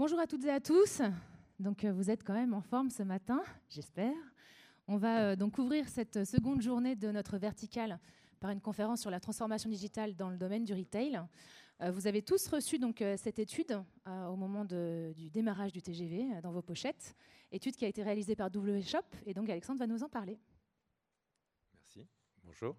Bonjour à toutes et à tous. Donc euh, vous êtes quand même en forme ce matin, j'espère. On va euh, donc ouvrir cette seconde journée de notre verticale par une conférence sur la transformation digitale dans le domaine du retail. Euh, vous avez tous reçu donc cette étude au moment du démarrage du TGV dans vos pochettes, étude qui a été réalisée par W Shop et donc Alexandre va nous en parler. Merci. Bonjour.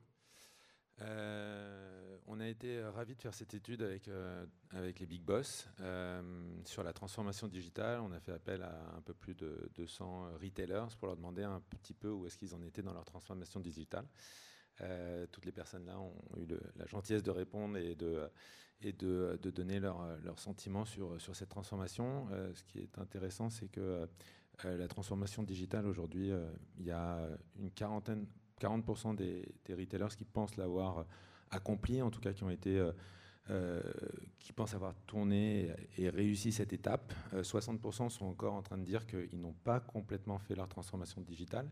Euh, on a été ravis de faire cette étude avec, euh, avec les big boss euh, sur la transformation digitale. On a fait appel à un peu plus de 200 retailers pour leur demander un petit peu où est-ce qu'ils en étaient dans leur transformation digitale. toutes les personnes là ont eu la gentillesse de répondre et de, et de, donner leurs leur sentiments sur, sur cette transformation. ce qui est intéressant, c'est que la transformation digitale aujourd'hui, il y a une quarantaine, 40% des, retailers qui pensent l'avoir accompli, en tout cas qui ont été euh, euh, qui pensent avoir tourné et réussi cette étape. 60% euh, sont encore en train de dire qu'ils n'ont pas complètement fait leur transformation digitale.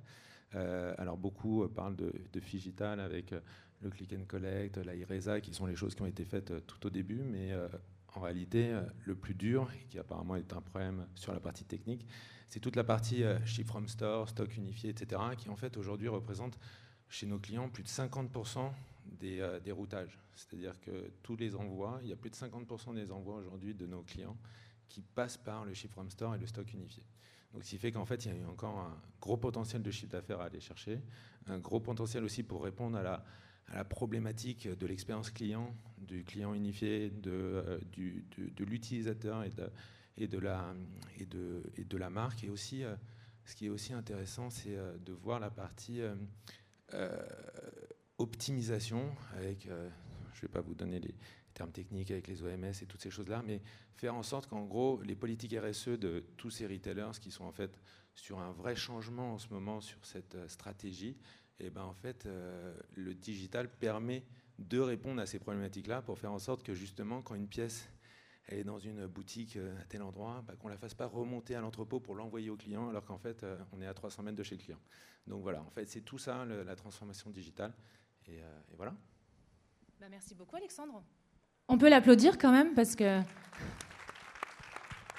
alors beaucoup parlent de, de Figital avec le click and collect, la IRESA, qui sont les choses qui ont été faites tout au début, mais en réalité, le plus dur, qui apparemment est un problème sur la partie technique, c'est toute la partie euh, ship from store, stock unifié, etc., qui en fait aujourd'hui représente chez nos clients plus de 50% euh, des, routages. C'est-à-dire que tous les envois, il y a plus de 50% des envois aujourd'hui de nos clients qui passent par le ship from store et le stock unifié. Donc, ce qui fait qu'en fait, il y a encore un gros potentiel de chiffre d'affaires à aller chercher, un gros potentiel aussi pour répondre à la, problématique de l'expérience client, du client unifié, de, euh, de l'utilisateur et de, et de la, et de, et de la marque. Et aussi, euh, ce qui est aussi intéressant, c'est euh, de voir la partie euh, optimisation avec, je ne vais pas vous donner les termes techniques avec les OMS et toutes ces choses-là, mais faire en sorte qu'en gros, les politiques RSE de tous ces retailers qui sont en fait sur un vrai changement en ce moment sur cette stratégie, et eh ben en fait, le digital permet de répondre à ces problématiques-là pour faire en sorte que justement, quand une pièce elle est dans une boutique euh, à tel endroit, bah, qu'on ne la fasse pas remonter à l'entrepôt pour l'envoyer au client, alors qu'en fait, euh, on est à 300 mètres de chez le client. Donc voilà, en fait, c'est tout ça, la transformation digitale. Et, euh, voilà. Bah, merci beaucoup, Alexandre. On peut l'applaudir quand même, parce que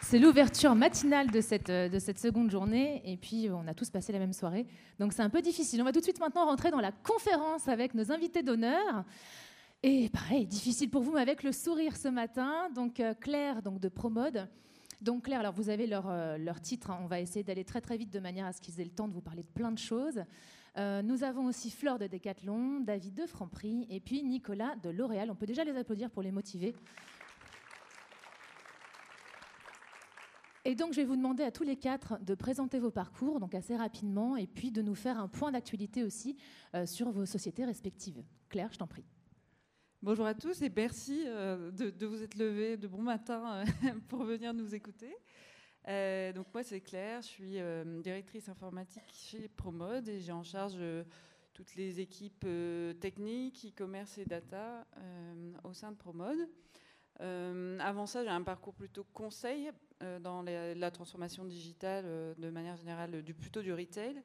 c'est l'ouverture matinale de cette, de cette seconde journée, et puis on a tous passé la même soirée. Donc c'est un peu difficile. On va tout de suite maintenant rentrer dans la conférence avec nos invités d'honneur. Et pareil, difficile pour vous, mais avec le sourire ce matin. Donc euh, Claire, donc de Promode. Donc Claire, alors vous avez leur, euh, titre. Hein. On va essayer d'aller très très vite de manière à ce qu'ils aient le temps de vous parler de plein de choses. Euh, nous avons aussi Fleur de Décathlon, David de Franprix et puis Nicolas de L'Oréal. On peut déjà les applaudir pour les motiver. Et donc, je vais vous demander à tous les quatre de présenter vos parcours, donc assez rapidement, et puis de nous faire un point d'actualité aussi sur vos sociétés respectives. Claire, je t'en prie. Bonjour à tous et merci euh, de, vous être levés de bon matin euh, pour venir nous écouter. Euh, donc moi c'est Claire, je suis directrice informatique chez Promode et j'ai en charge toutes les équipes techniques, e-commerce et data au sein de Promode. avant ça, j'ai un parcours plutôt conseil dans la transformation digitale de manière générale, du, plutôt du retail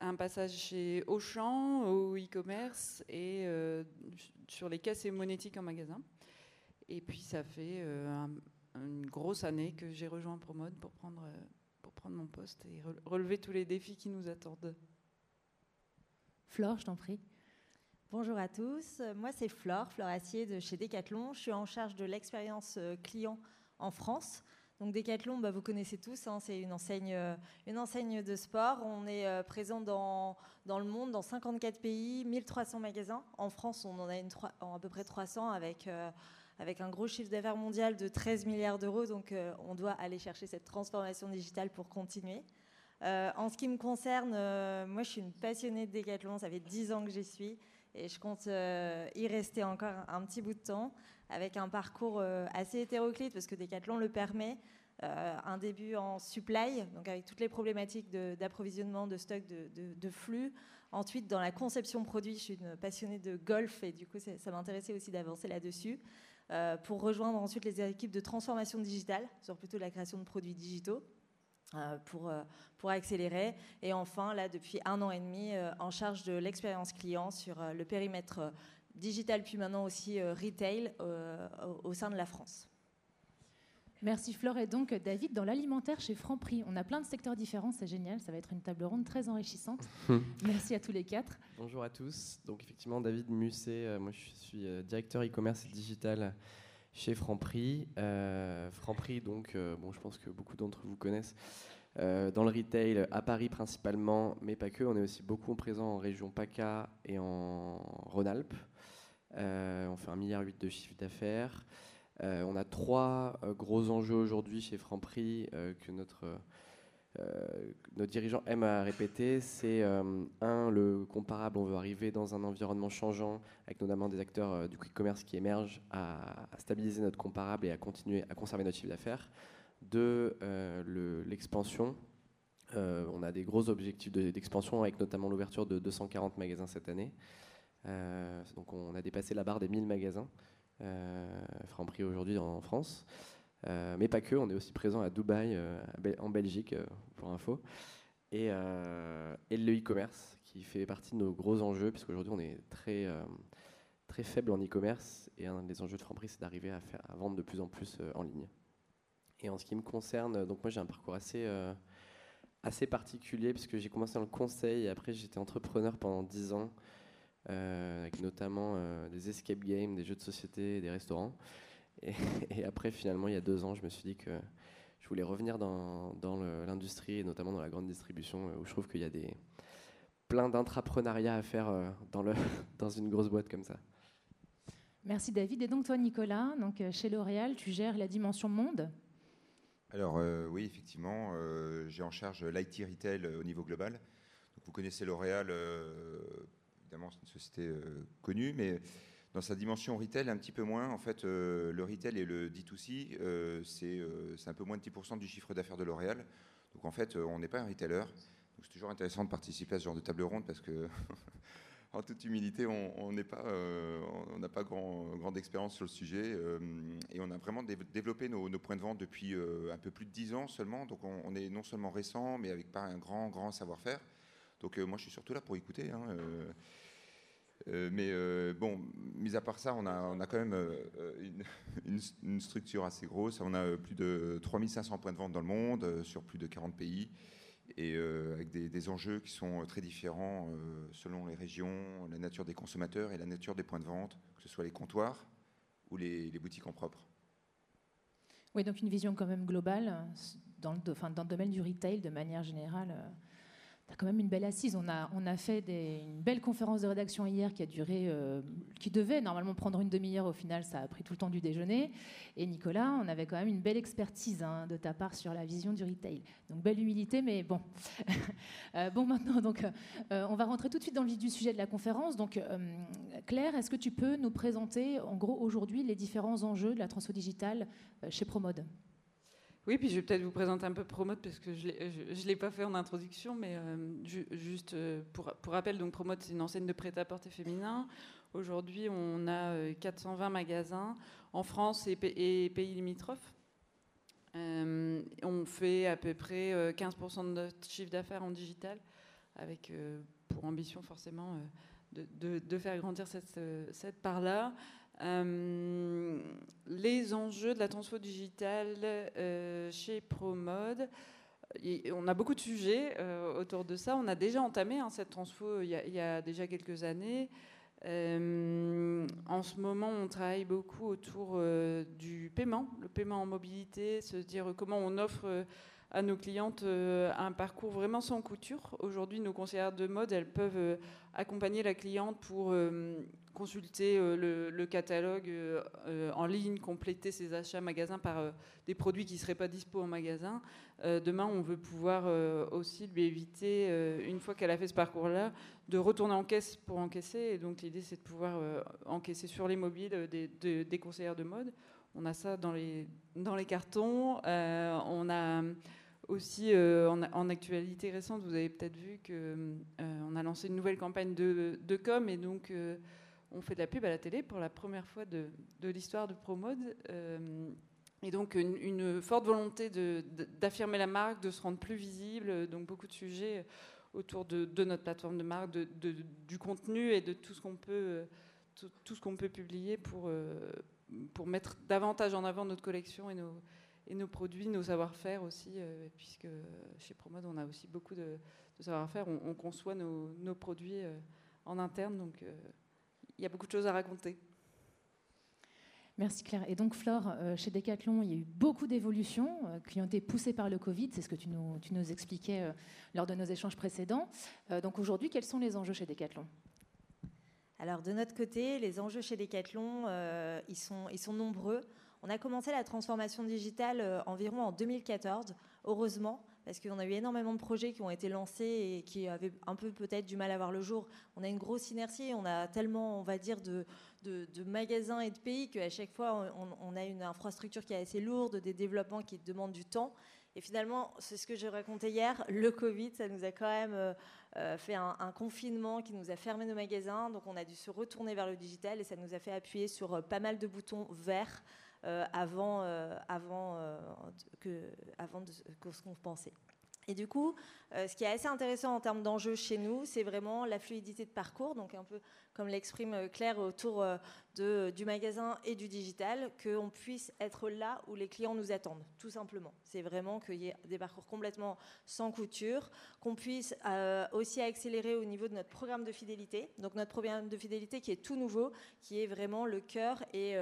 un passage chez Auchan, au e-commerce et euh, sur les caisses et monétiques en magasin. Et puis ça fait euh, une grosse année que j'ai rejoint Promode pour prendre, euh, pour prendre mon poste et relever tous les défis qui nous attendent. Flore, je t'en prie. Bonjour à tous, moi c'est Flore, Flore Assier de chez Decathlon. Je suis en charge de l'expérience client en France. Donc Decathlon, bah, vous connaissez tous, hein, c'est une enseigne, euh, une enseigne de sport. On est euh, présent dans, le monde, dans 54 pays, 1300 magasins. En France, on en a à peu près 300 avec, euh, avec un gros chiffre d'affaires mondial de 13 milliards d'euros. Donc on doit aller chercher cette transformation digitale pour continuer. en ce qui me concerne, moi je suis une passionnée de Decathlon, ça fait 10 ans que j'y suis et je compte y rester encore un petit bout de temps avec un parcours euh, assez hétéroclite parce que Decathlon le permet. Euh, un début en supply, donc avec toutes les problématiques d'approvisionnement, de, stock, de, flux. Ensuite, dans la conception produit, je suis une passionnée de golf et du coup, ça m'intéressait aussi d'avancer là-dessus. Euh, pour rejoindre ensuite les équipes de transformation digitale sur plutôt la création de produits digitaux. pour, pour accélérer. Et enfin, là, depuis un an et demi, en charge de l'expérience client sur le périmètre digital, puis maintenant aussi euh, retail euh, au sein de la France. Merci Flore. Et donc David, dans l'alimentaire chez Franprix, on a plein de secteurs différents, c'est génial, ça va être une table ronde très enrichissante. Merci à tous les quatre. Bonjour à tous. Donc effectivement, David Musset, euh, moi je suis euh, directeur e-commerce et digital chez Franprix. Euh, Franprix, donc, bon, je pense que beaucoup d'entre vous connaissent. dans le retail, à Paris principalement, mais pas que. On est aussi beaucoup présent en région PACA et en Rhône-Alpes. On fait un milliard de chiffre d'affaires. Euh, on a trois euh, gros enjeux aujourd'hui chez Franprix euh, que notre, notre dirigeant aime à répéter. C'est un, le comparable, on veut arriver dans un environnement changeant, avec notamment des acteurs du quick commerce qui émergent, à, stabiliser notre comparable et à continuer à conserver notre chiffre d'affaires. Deux, l'expansion. on a des gros objectifs d'expansion avec notamment l'ouverture de 240 magasins cette année. Donc on a dépassé la barre des 1000 magasins. Euh, Franprix aujourd'hui en France. Euh, mais pas que, on est aussi présent à Dubaï, euh, en Belgique, pour info. Et, le e-commerce, qui fait partie de nos gros enjeux, puisqu'aujourd'hui on est très, très faible en e-commerce. Et un des enjeux de Franprix, c'est d'arriver à vendre de plus en plus en ligne. Et en ce qui me concerne, donc moi j'ai un parcours assez, assez particulier, puisque j'ai commencé dans le conseil et après j'étais entrepreneur pendant 10 ans. Euh, avec notamment euh, des escape games, des jeux de société, des restaurants. Et, après, finalement, il y a deux ans, je me suis dit que je voulais revenir dans, dans l'industrie et notamment dans la grande distribution, euh, où je trouve qu'il y a des, plein d'intrapreneuriat à faire dans, le, dans une grosse boîte comme ça. Merci David. Et donc toi Nicolas, donc chez L'Oréal, tu gères la dimension monde? Alors oui, effectivement, j'ai en charge l'IT retail au niveau global. Donc, vous connaissez L'Oréal évidemment, c'est une société euh, connue, mais dans sa dimension retail, un petit peu moins. En fait, euh, le retail et le D2C, euh, c'est un peu moins de 10% du chiffre d'affaires de L'Oréal. Donc en fait, on n'est pas un retailer. c'est toujours intéressant de participer à ce genre de table ronde parce que, en toute humilité, on n'a pas, grande expérience sur le sujet et on a vraiment développé nos, points de vente depuis un peu plus de 10 ans seulement. Donc on, on, est non seulement récent, mais avec pas un grand, grand savoir-faire. Donc moi, je suis surtout là pour écouter. Hein, euh, mais euh, bon, mis à part ça, on a, quand même euh, une, structure assez grosse. On a plus de 3500 points de vente dans le monde, sur plus de 40 pays, et avec des, enjeux qui sont très différents selon les régions, la nature des consommateurs et la nature des points de vente, que ce soit les comptoirs ou les, boutiques en propre. Oui, donc une vision quand même globale dans le, dans le domaine du retail de manière générale tu as quand même une belle assise. On a, on a fait une belle conférence de rédaction hier qui a duré, euh, qui devait normalement prendre une demi-heure. Au final, ça a pris tout le temps du déjeuner. Et Nicolas, on avait quand même une belle expertise hein, de ta part sur la vision du retail. Donc belle humilité, mais bon. Euh, bon, maintenant, donc, euh, on va rentrer tout de suite dans le vif du sujet de la conférence. Donc, Claire, est-ce que tu peux nous présenter, en gros, aujourd'hui, les différents enjeux de la transfo digitale chez Promode oui, puis je vais peut-être vous présenter un peu Promote parce que je ne l'ai pas fait en introduction, mais euh, juste euh, pour, rappel, donc Promote, c'est une enseigne de prêt-à-porter féminin. Aujourd'hui, on a 420 euh, magasins en France et, pays limitrophes. on fait à peu près 15% de notre chiffre d'affaires en digital, avec pour ambition forcément de, de, faire grandir cette, cette part-là. Euh, les enjeux de la transfo digitale euh, chez ProMode. on a beaucoup de sujets euh, autour de ça. On a déjà entamé hein, cette transfo il y, a, déjà quelques années. en ce moment, on travaille beaucoup autour du paiement, le paiement en mobilité, se dire comment on offre à nos clientes un parcours vraiment sans couture. Aujourd'hui, nos conseillères de mode, elles peuvent accompagner la cliente pour consulter euh, le, catalogue euh, euh, en ligne, compléter ses achats magasins par des produits qui ne seraient pas dispo en magasin. demain, on veut pouvoir aussi lui éviter, une fois qu'elle a fait ce parcours-là, de retourner en caisse pour encaisser. Et donc l'idée, c'est de pouvoir encaisser sur les mobiles des, des, conseillères de mode. On a ça dans les, dans les cartons. on a aussi, en, actualité récente, vous avez peut-être vu qu'on a lancé une nouvelle campagne de, de com. Et donc on fait de la pub à la télé pour la première fois de, l'histoire de ProMode. Euh, et donc une, forte volonté d'affirmer la marque, de se rendre plus visible, donc beaucoup de sujets autour de, notre plateforme de marque, du contenu et de tout ce qu'on peut, tout, peut publier pour, euh, pour mettre davantage en avant notre collection et nos, et nos produits, nos savoir-faire aussi, puisque chez Promode, on a aussi beaucoup de, savoir-faire. On, conçoit nos, nos produits en interne, donc il y a beaucoup de choses à raconter. Merci Claire. Et donc Flore, euh, chez Decathlon, il y a eu beaucoup d'évolutions euh, qui ont été poussées par le Covid, c'est ce que tu nous, tu nous expliquais euh, lors de nos échanges précédents. donc aujourd'hui, quels sont les enjeux chez Decathlon? Alors de notre côté, les enjeux chez Decathlon, ils, sont, ils sont nombreux. On a commencé la transformation digitale environ en 2014, heureusement, parce qu'on a eu énormément de projets qui ont été lancés et qui avaient un peu peut-être du mal à voir le jour. On a une grosse inertie, on a tellement, on va dire, de, magasins et de pays qu'à chaque fois, on, a une infrastructure qui est assez lourde, des développements qui demandent du temps. Et finalement, c'est ce que j'ai raconté hier, le Covid, ça nous a quand même euh, euh, fait un, confinement qui nous a fermé nos magasins. Donc on a dû se retourner vers le digital et ça nous a fait appuyer sur euh, pas mal de boutons verts avant, avant, que, avant de, que ce qu'on pensait. Et du coup, ce qui est assez intéressant en termes d'enjeux chez nous, c'est vraiment la fluidité de parcours, donc un peu comme l'exprime euh, Claire autour euh, du magasin et du digital, qu'on puisse être là où les clients nous attendent, tout simplement. C'est vraiment qu'il y ait des parcours complètement sans couture, qu'on puisse euh, aussi accélérer au niveau de notre programme de fidélité. Donc notre programme de fidélité qui est tout nouveau, qui est vraiment le cœur et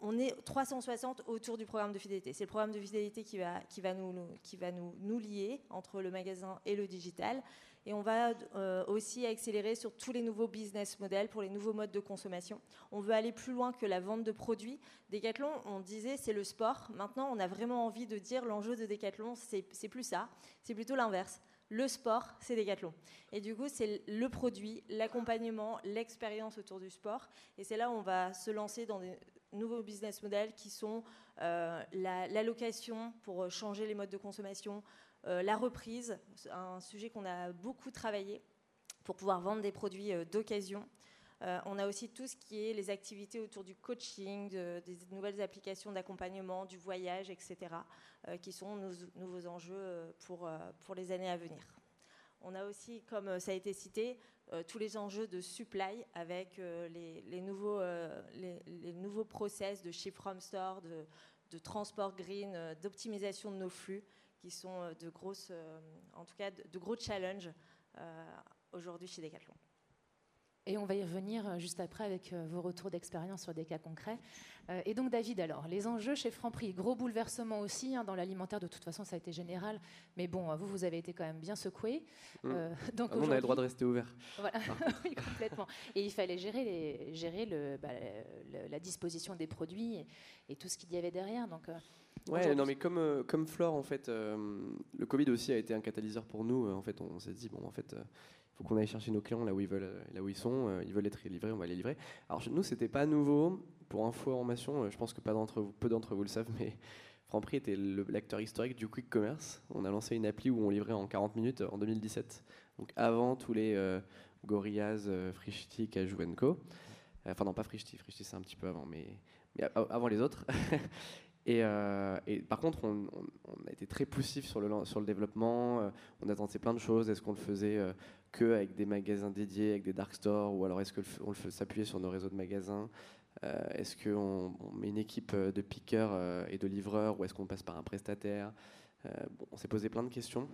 on, est 360 autour du programme de fidélité. C'est le programme de fidélité qui va, nous lier entre le magasin et le digital. Et on va euh, aussi accélérer sur tous les nouveaux business models pour les nouveaux modes de consommation. On veut aller plus loin que la vente de produits. Decathlon, on disait c'est le sport. Maintenant, on a vraiment envie de dire l'enjeu de Decathlon, c'est plus ça, c'est plutôt l'inverse. Le sport, c'est Decathlon. Et du coup, c'est le produit, l'accompagnement, l'expérience autour du sport. Et c'est là où on va se lancer dans des nouveaux business models qui sont euh, la, location pour changer les modes de consommation, la reprise, un sujet qu'on a beaucoup travaillé pour pouvoir vendre des produits euh, d'occasion. Euh, on a aussi tout ce qui est les activités autour du coaching, des nouvelles applications d'accompagnement, du voyage, etc., qui sont nos nouveaux enjeux pour, pour les années à venir. On a aussi, comme ça a été cité, tous les enjeux de supply avec les, nouveaux, les, nouveaux process de ship from store, de transport green, d'optimisation de nos flux qui sont euh, de grosses, euh, en tout cas de, gros challenges euh, aujourd'hui chez Decathlon. Et on va y revenir juste après avec vos retours d'expérience sur des cas concrets. Et donc David, alors, les enjeux chez Franprix, gros bouleversement aussi hein, dans l'alimentaire, de toute façon ça a été général, mais bon, vous, vous avez été quand même bien secoué. Mmh. donc ah on avait le droit de rester ouvert. Voilà, oui, complètement. Et il fallait gérer, les, gérer le, bah, la disposition des produits et, et, tout ce qu'il y avait derrière. Donc Ouais, non, mais comme, euh, comme Flore, en fait, euh, le Covid aussi a été un catalyseur pour nous. Euh, en fait, on, s'est dit, bon, en fait, faut qu'on aille chercher nos clients là où ils veulent, là où sont. ils veulent être livrés, on va les livrer. Alors, nous, c'était pas nouveau. Pour information, je pense que peu d'entre vous le savent, mais Franprix était l'acteur historique du quick commerce. On a lancé une appli où on livrait en 40 minutes en 2017. Donc, avant tous les Gorillaz, Frishti, Cajou Enfin, non, pas Frishti. Frishti, c'est un petit peu avant, mais avant les autres. Euh, et, par contre, on, a été très poussif sur le, sur le développement. Euh, on a tenté plein de choses. Est-ce qu'on le faisait euh, que avec des magasins dédiés, avec des dark stores, ou alors est-ce qu'on s'appuyait sur nos réseaux de magasins? Est-ce qu'on met une équipe de pickers et de livreurs, ou est-ce qu'on passe par un prestataire? On s'est posé plein de questions.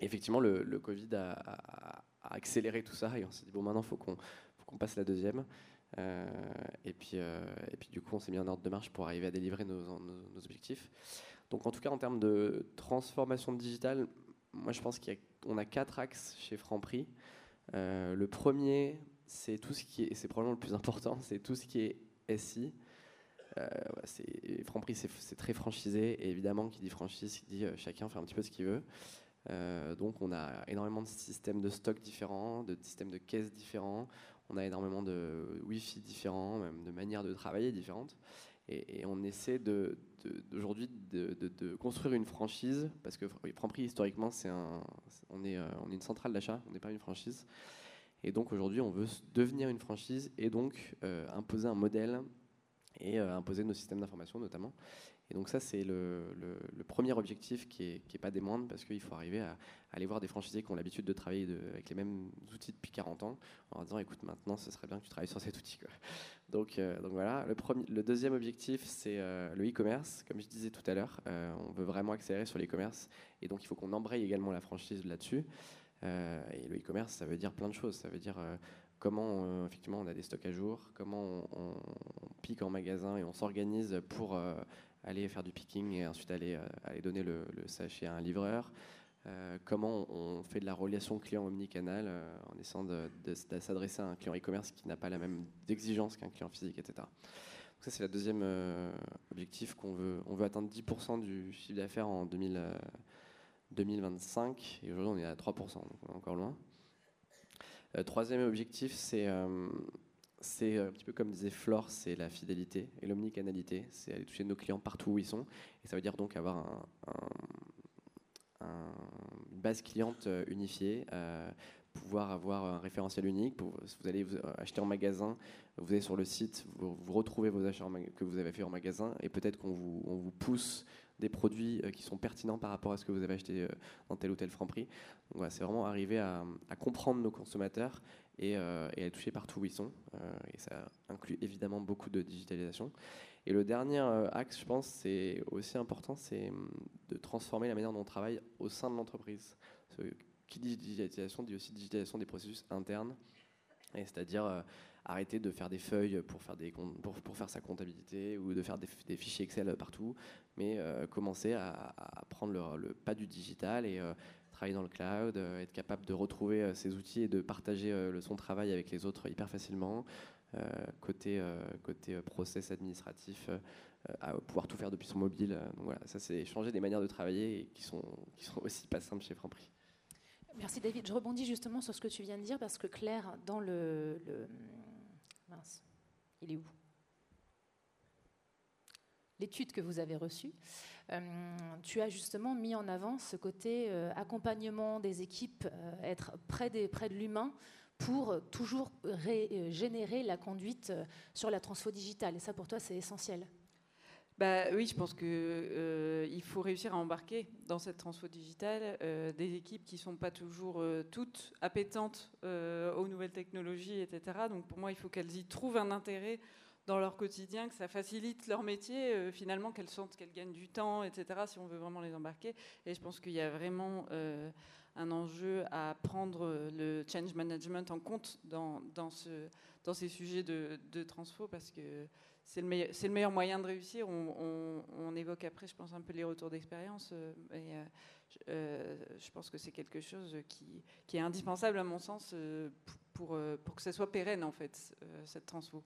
effectivement, le, Covid a, accéléré tout ça, et on s'est dit bon, maintenant, faut qu'on passe la deuxième. Euh, et, puis, euh, et puis du coup, on s'est mis en ordre de marche pour arriver à délivrer nos, objectifs. Donc en tout cas, en termes de transformation digitale, moi je pense qu'on a, quatre axes chez Franprix. Euh, le premier, c'est tout ce qui est, c'est probablement le plus important, c'est tout ce qui est SI. Euh, Franprix, c'est très franchisé, et évidemment, qui dit franchise, qui dit chacun fait un petit peu ce qu'il veut. donc on a énormément de systèmes de stock différents, de systèmes de caisses différents. On a énormément de Wi-Fi différents, même de manières de travailler différentes. Et, on essaie aujourd'hui de, construire une franchise, parce que Franprix, historiquement, c'est un, on, est, euh, on est une centrale d'achat, on n'est pas une franchise. Et donc aujourd'hui, on veut devenir une franchise et donc euh, imposer un modèle et euh, imposer nos systèmes d'information notamment. Et donc ça, c'est le, premier objectif qui n'est est pas des moindres, parce qu'il faut arriver à, aller voir des franchisés qui ont l'habitude de travailler avec les mêmes outils depuis 40 ans, en leur disant, écoute, maintenant, ce serait bien que tu travailles sur cet outil. Donc, euh, donc voilà, le deuxième objectif, c'est euh, le e-commerce. Comme je disais tout à l'heure, euh, on veut vraiment accélérer sur l'e-commerce, et donc il faut qu'on embraye également la franchise là-dessus. et le e-commerce, ça veut dire plein de choses. Ça veut dire comment effectivement on a des stocks à jour, comment on, pique en magasin et on s'organise pour aller faire du picking et ensuite aller, aller donner le, sachet à un livreur. comment on fait de la relation client omnicanal en essayant de, s'adresser à un client e-commerce qui n'a pas la même exigence qu'un client physique, etc. Donc ça, c'est le deuxième objectif qu'on veut. On veut atteindre 10% du chiffre d'affaires en 2000, 2025 et aujourd'hui on est à 3%, donc on est encore loin. Euh, troisième objectif, c'est euh, c'est un petit peu comme disait Flore, c'est la fidélité et l'omnicanalité. C'est aller toucher nos clients partout où ils sont. Et ça veut dire donc avoir une base cliente euh, unifiée, pouvoir avoir un référentiel unique. Si vous allez acheter en magasin, vous allez sur le site, vous, retrouvez vos achats que vous avez fait en magasin et peut-être qu'on vous, pousse des produits euh, qui sont pertinents par rapport à ce que vous avez acheté euh, dans tel ou tel franc prix. c'est vraiment arriver à, comprendre nos consommateurs et, euh, et, à les toucher partout où ils sont. et ça inclut évidemment beaucoup de digitalisation. Et le dernier axe, je pense, c'est aussi important, c'est hum, de transformer la manière dont on travaille au sein de l'entreprise. Qui dit digitalisation dit aussi digitalisation des processus internes, c'est-à-dire arrêter de faire des feuilles pour faire, sa comptabilité ou de faire des, fichiers Excel partout, mais euh, commencer à, prendre le, pas du digital et euh, travailler dans le cloud, euh, être capable de retrouver ses outils et de partager le, son travail avec les autres hyper facilement. côté, côté process administratif, à pouvoir tout faire depuis son mobile. Donc voilà, ça c'est changer des manières de travailler qui sont, qui sont aussi pas simples chez Franprix. Merci David. Je rebondis justement sur ce que tu viens de dire parce que Claire, dans le mince, il est où? L'étude que vous avez reçue, euh, tu as justement mis en avant ce côté euh, accompagnement des équipes, euh, être près, de l'humain pour toujours régénérer la conduite sur la transfo digitale. Et ça, pour toi, c'est essentiel. Bah, oui, je pense qu'il faut réussir à embarquer dans cette transfo digitale des équipes qui ne sont pas toujours toutes appétentes aux nouvelles technologies, etc. Donc pour moi, il faut qu'elles y trouvent un intérêt dans leur quotidien, que ça facilite leur métier, finalement qu'elles sentent qu'elles gagnent du temps, etc. Si on veut vraiment les embarquer. Et je pense qu'il y a vraiment un enjeu à prendre le change management en compte dans, dans, ce, dans ces sujets de, de transfo parce que c'est le, meilleur moyen de réussir. On, évoque après, je pense, un peu les retours d'expérience. Euh, euh, euh, je pense que c'est quelque chose qui, qui, est indispensable, à mon sens, pour, pour que ça soit pérenne, en fait, cette transfo.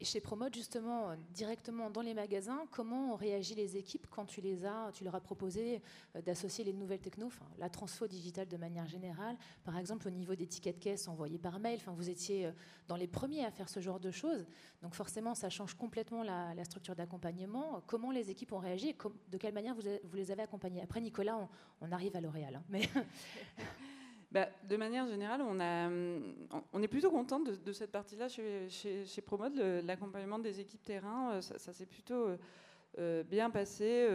Et chez Promote, justement, directement dans les magasins, comment ont réagi les équipes quand tu, les as, tu leur as proposé euh, d'associer les nouvelles techno, enfin, la transfo digitale de manière générale, par exemple au niveau des tickets de caisse envoyés par mail, enfin, vous étiez euh, dans les premiers à faire ce genre de choses, donc forcément ça change complètement la, structure d'accompagnement. Comment les équipes ont réagi et de quelle manière vous, vous, les avez accompagnés? Après Nicolas, on, arrive à L'Oréal. Hein, mais Bah, de manière générale, on, on est plutôt content de, cette partie-là chez, chez, Promode, l'accompagnement des équipes terrain, euh, ça, s'est plutôt euh, euh, bien passé.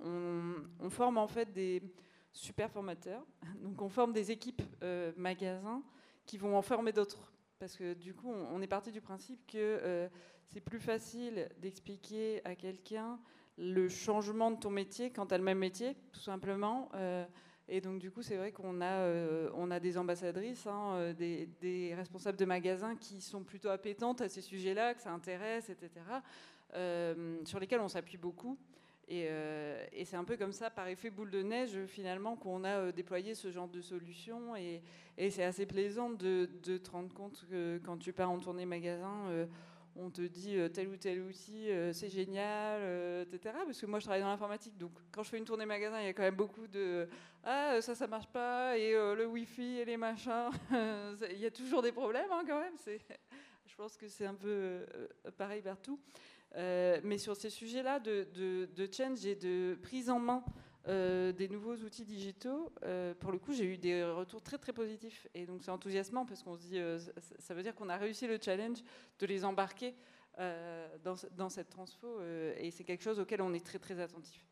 on, forme en fait des super formateurs, donc on forme des équipes magasins qui vont en former d'autres. Parce que du coup, on, est parti du principe que c'est plus facile d'expliquer à quelqu'un le changement de ton métier quand tu as le même métier, tout simplement. Et donc, du coup, c'est vrai qu'on a, euh, a des ambassadrices, hein, euh, des, responsables de magasins qui sont plutôt appétentes à ces sujets-là, que ça intéresse, etc., euh, sur lesquels on s'appuie beaucoup. Et, c'est un peu comme ça, par effet boule de neige, finalement, qu'on a déployé ce genre de solution. Et, c'est assez plaisant de, te rendre compte que quand tu pars en tournée magasin, on te dit euh, tel ou tel outil, euh, c'est génial, euh, etc. Parce que moi, je travaille dans l'informatique, donc quand je fais une tournée magasin, il y a quand même beaucoup de ah ça, ça marche pas, et le Wi-Fi et les machins, il y a toujours des problèmes hein, quand même. je pense que c'est un peu pareil partout. mais sur ces sujets-là de, change et de prise en main euh, des nouveaux outils digitaux, euh, pour le coup, j'ai eu des retours très très positifs. Et donc c'est enthousiasmant parce qu'on se dit, euh, ça, veut dire qu'on a réussi le challenge de les embarquer dans, cette transfo. et c'est quelque chose auquel on est très très attentif.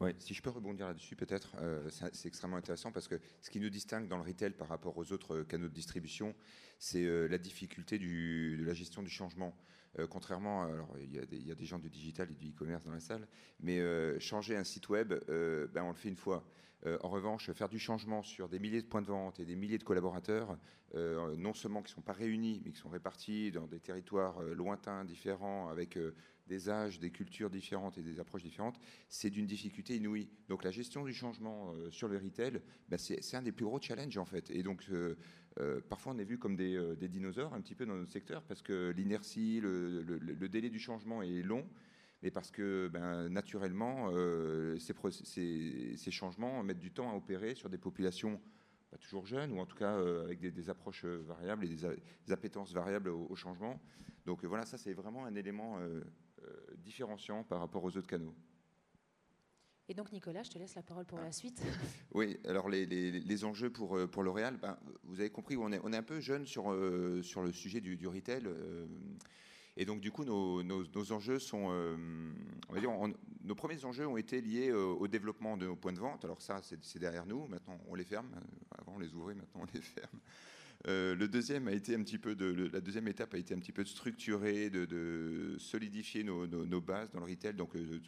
Ouais, si je peux rebondir là-dessus, peut-être, c'est extrêmement intéressant parce que ce qui nous distingue dans le retail par rapport aux autres canaux de distribution, c'est la difficulté de la gestion du changement. Contrairement, alors il y, a des gens du digital et du e-commerce dans la salle, mais changer un site web, ben, on le fait une fois. en revanche, faire du changement sur des milliers de points de vente et des milliers de collaborateurs, non seulement qui ne sont pas réunis, mais qui sont répartis dans des territoires lointains, différents, avec des âges, des cultures différentes et des approches différentes, c'est d'une difficulté inouïe. Donc la gestion du changement euh, sur le retail, ben, c'est un des plus gros challenges en fait. Et donc euh, euh, parfois on est vu comme des, dinosaures un petit peu dans notre secteur parce que l'inertie, le, délai du changement est long. Mais parce que ben, naturellement, ces, changements mettent du temps à opérer sur des populations pas toujours jeunes, ou en tout cas avec des, approches variables et des, appétences variables au, changement. Donc voilà, ça c'est vraiment un élément euh, différenciant par rapport aux autres canaux. Et donc Nicolas, je te laisse la parole pour la suite. Oui, alors les, les, enjeux pour, euh, pour L'Oréal, ben, vous avez compris, on est, on est un peu jeune sur, euh, sur le sujet du, du retail. et donc du coup, nos, nos, enjeux sont, on va dire, nos premiers enjeux ont été liés au développement de nos points de vente. Alors ça, c'est derrière nous. Maintenant, on les ferme. Avant, on les ouvrait. Maintenant, on les ferme. Euh, la deuxième étape a été un petit peu de structurer, de, solidifier nos, bases dans le retail, donc euh,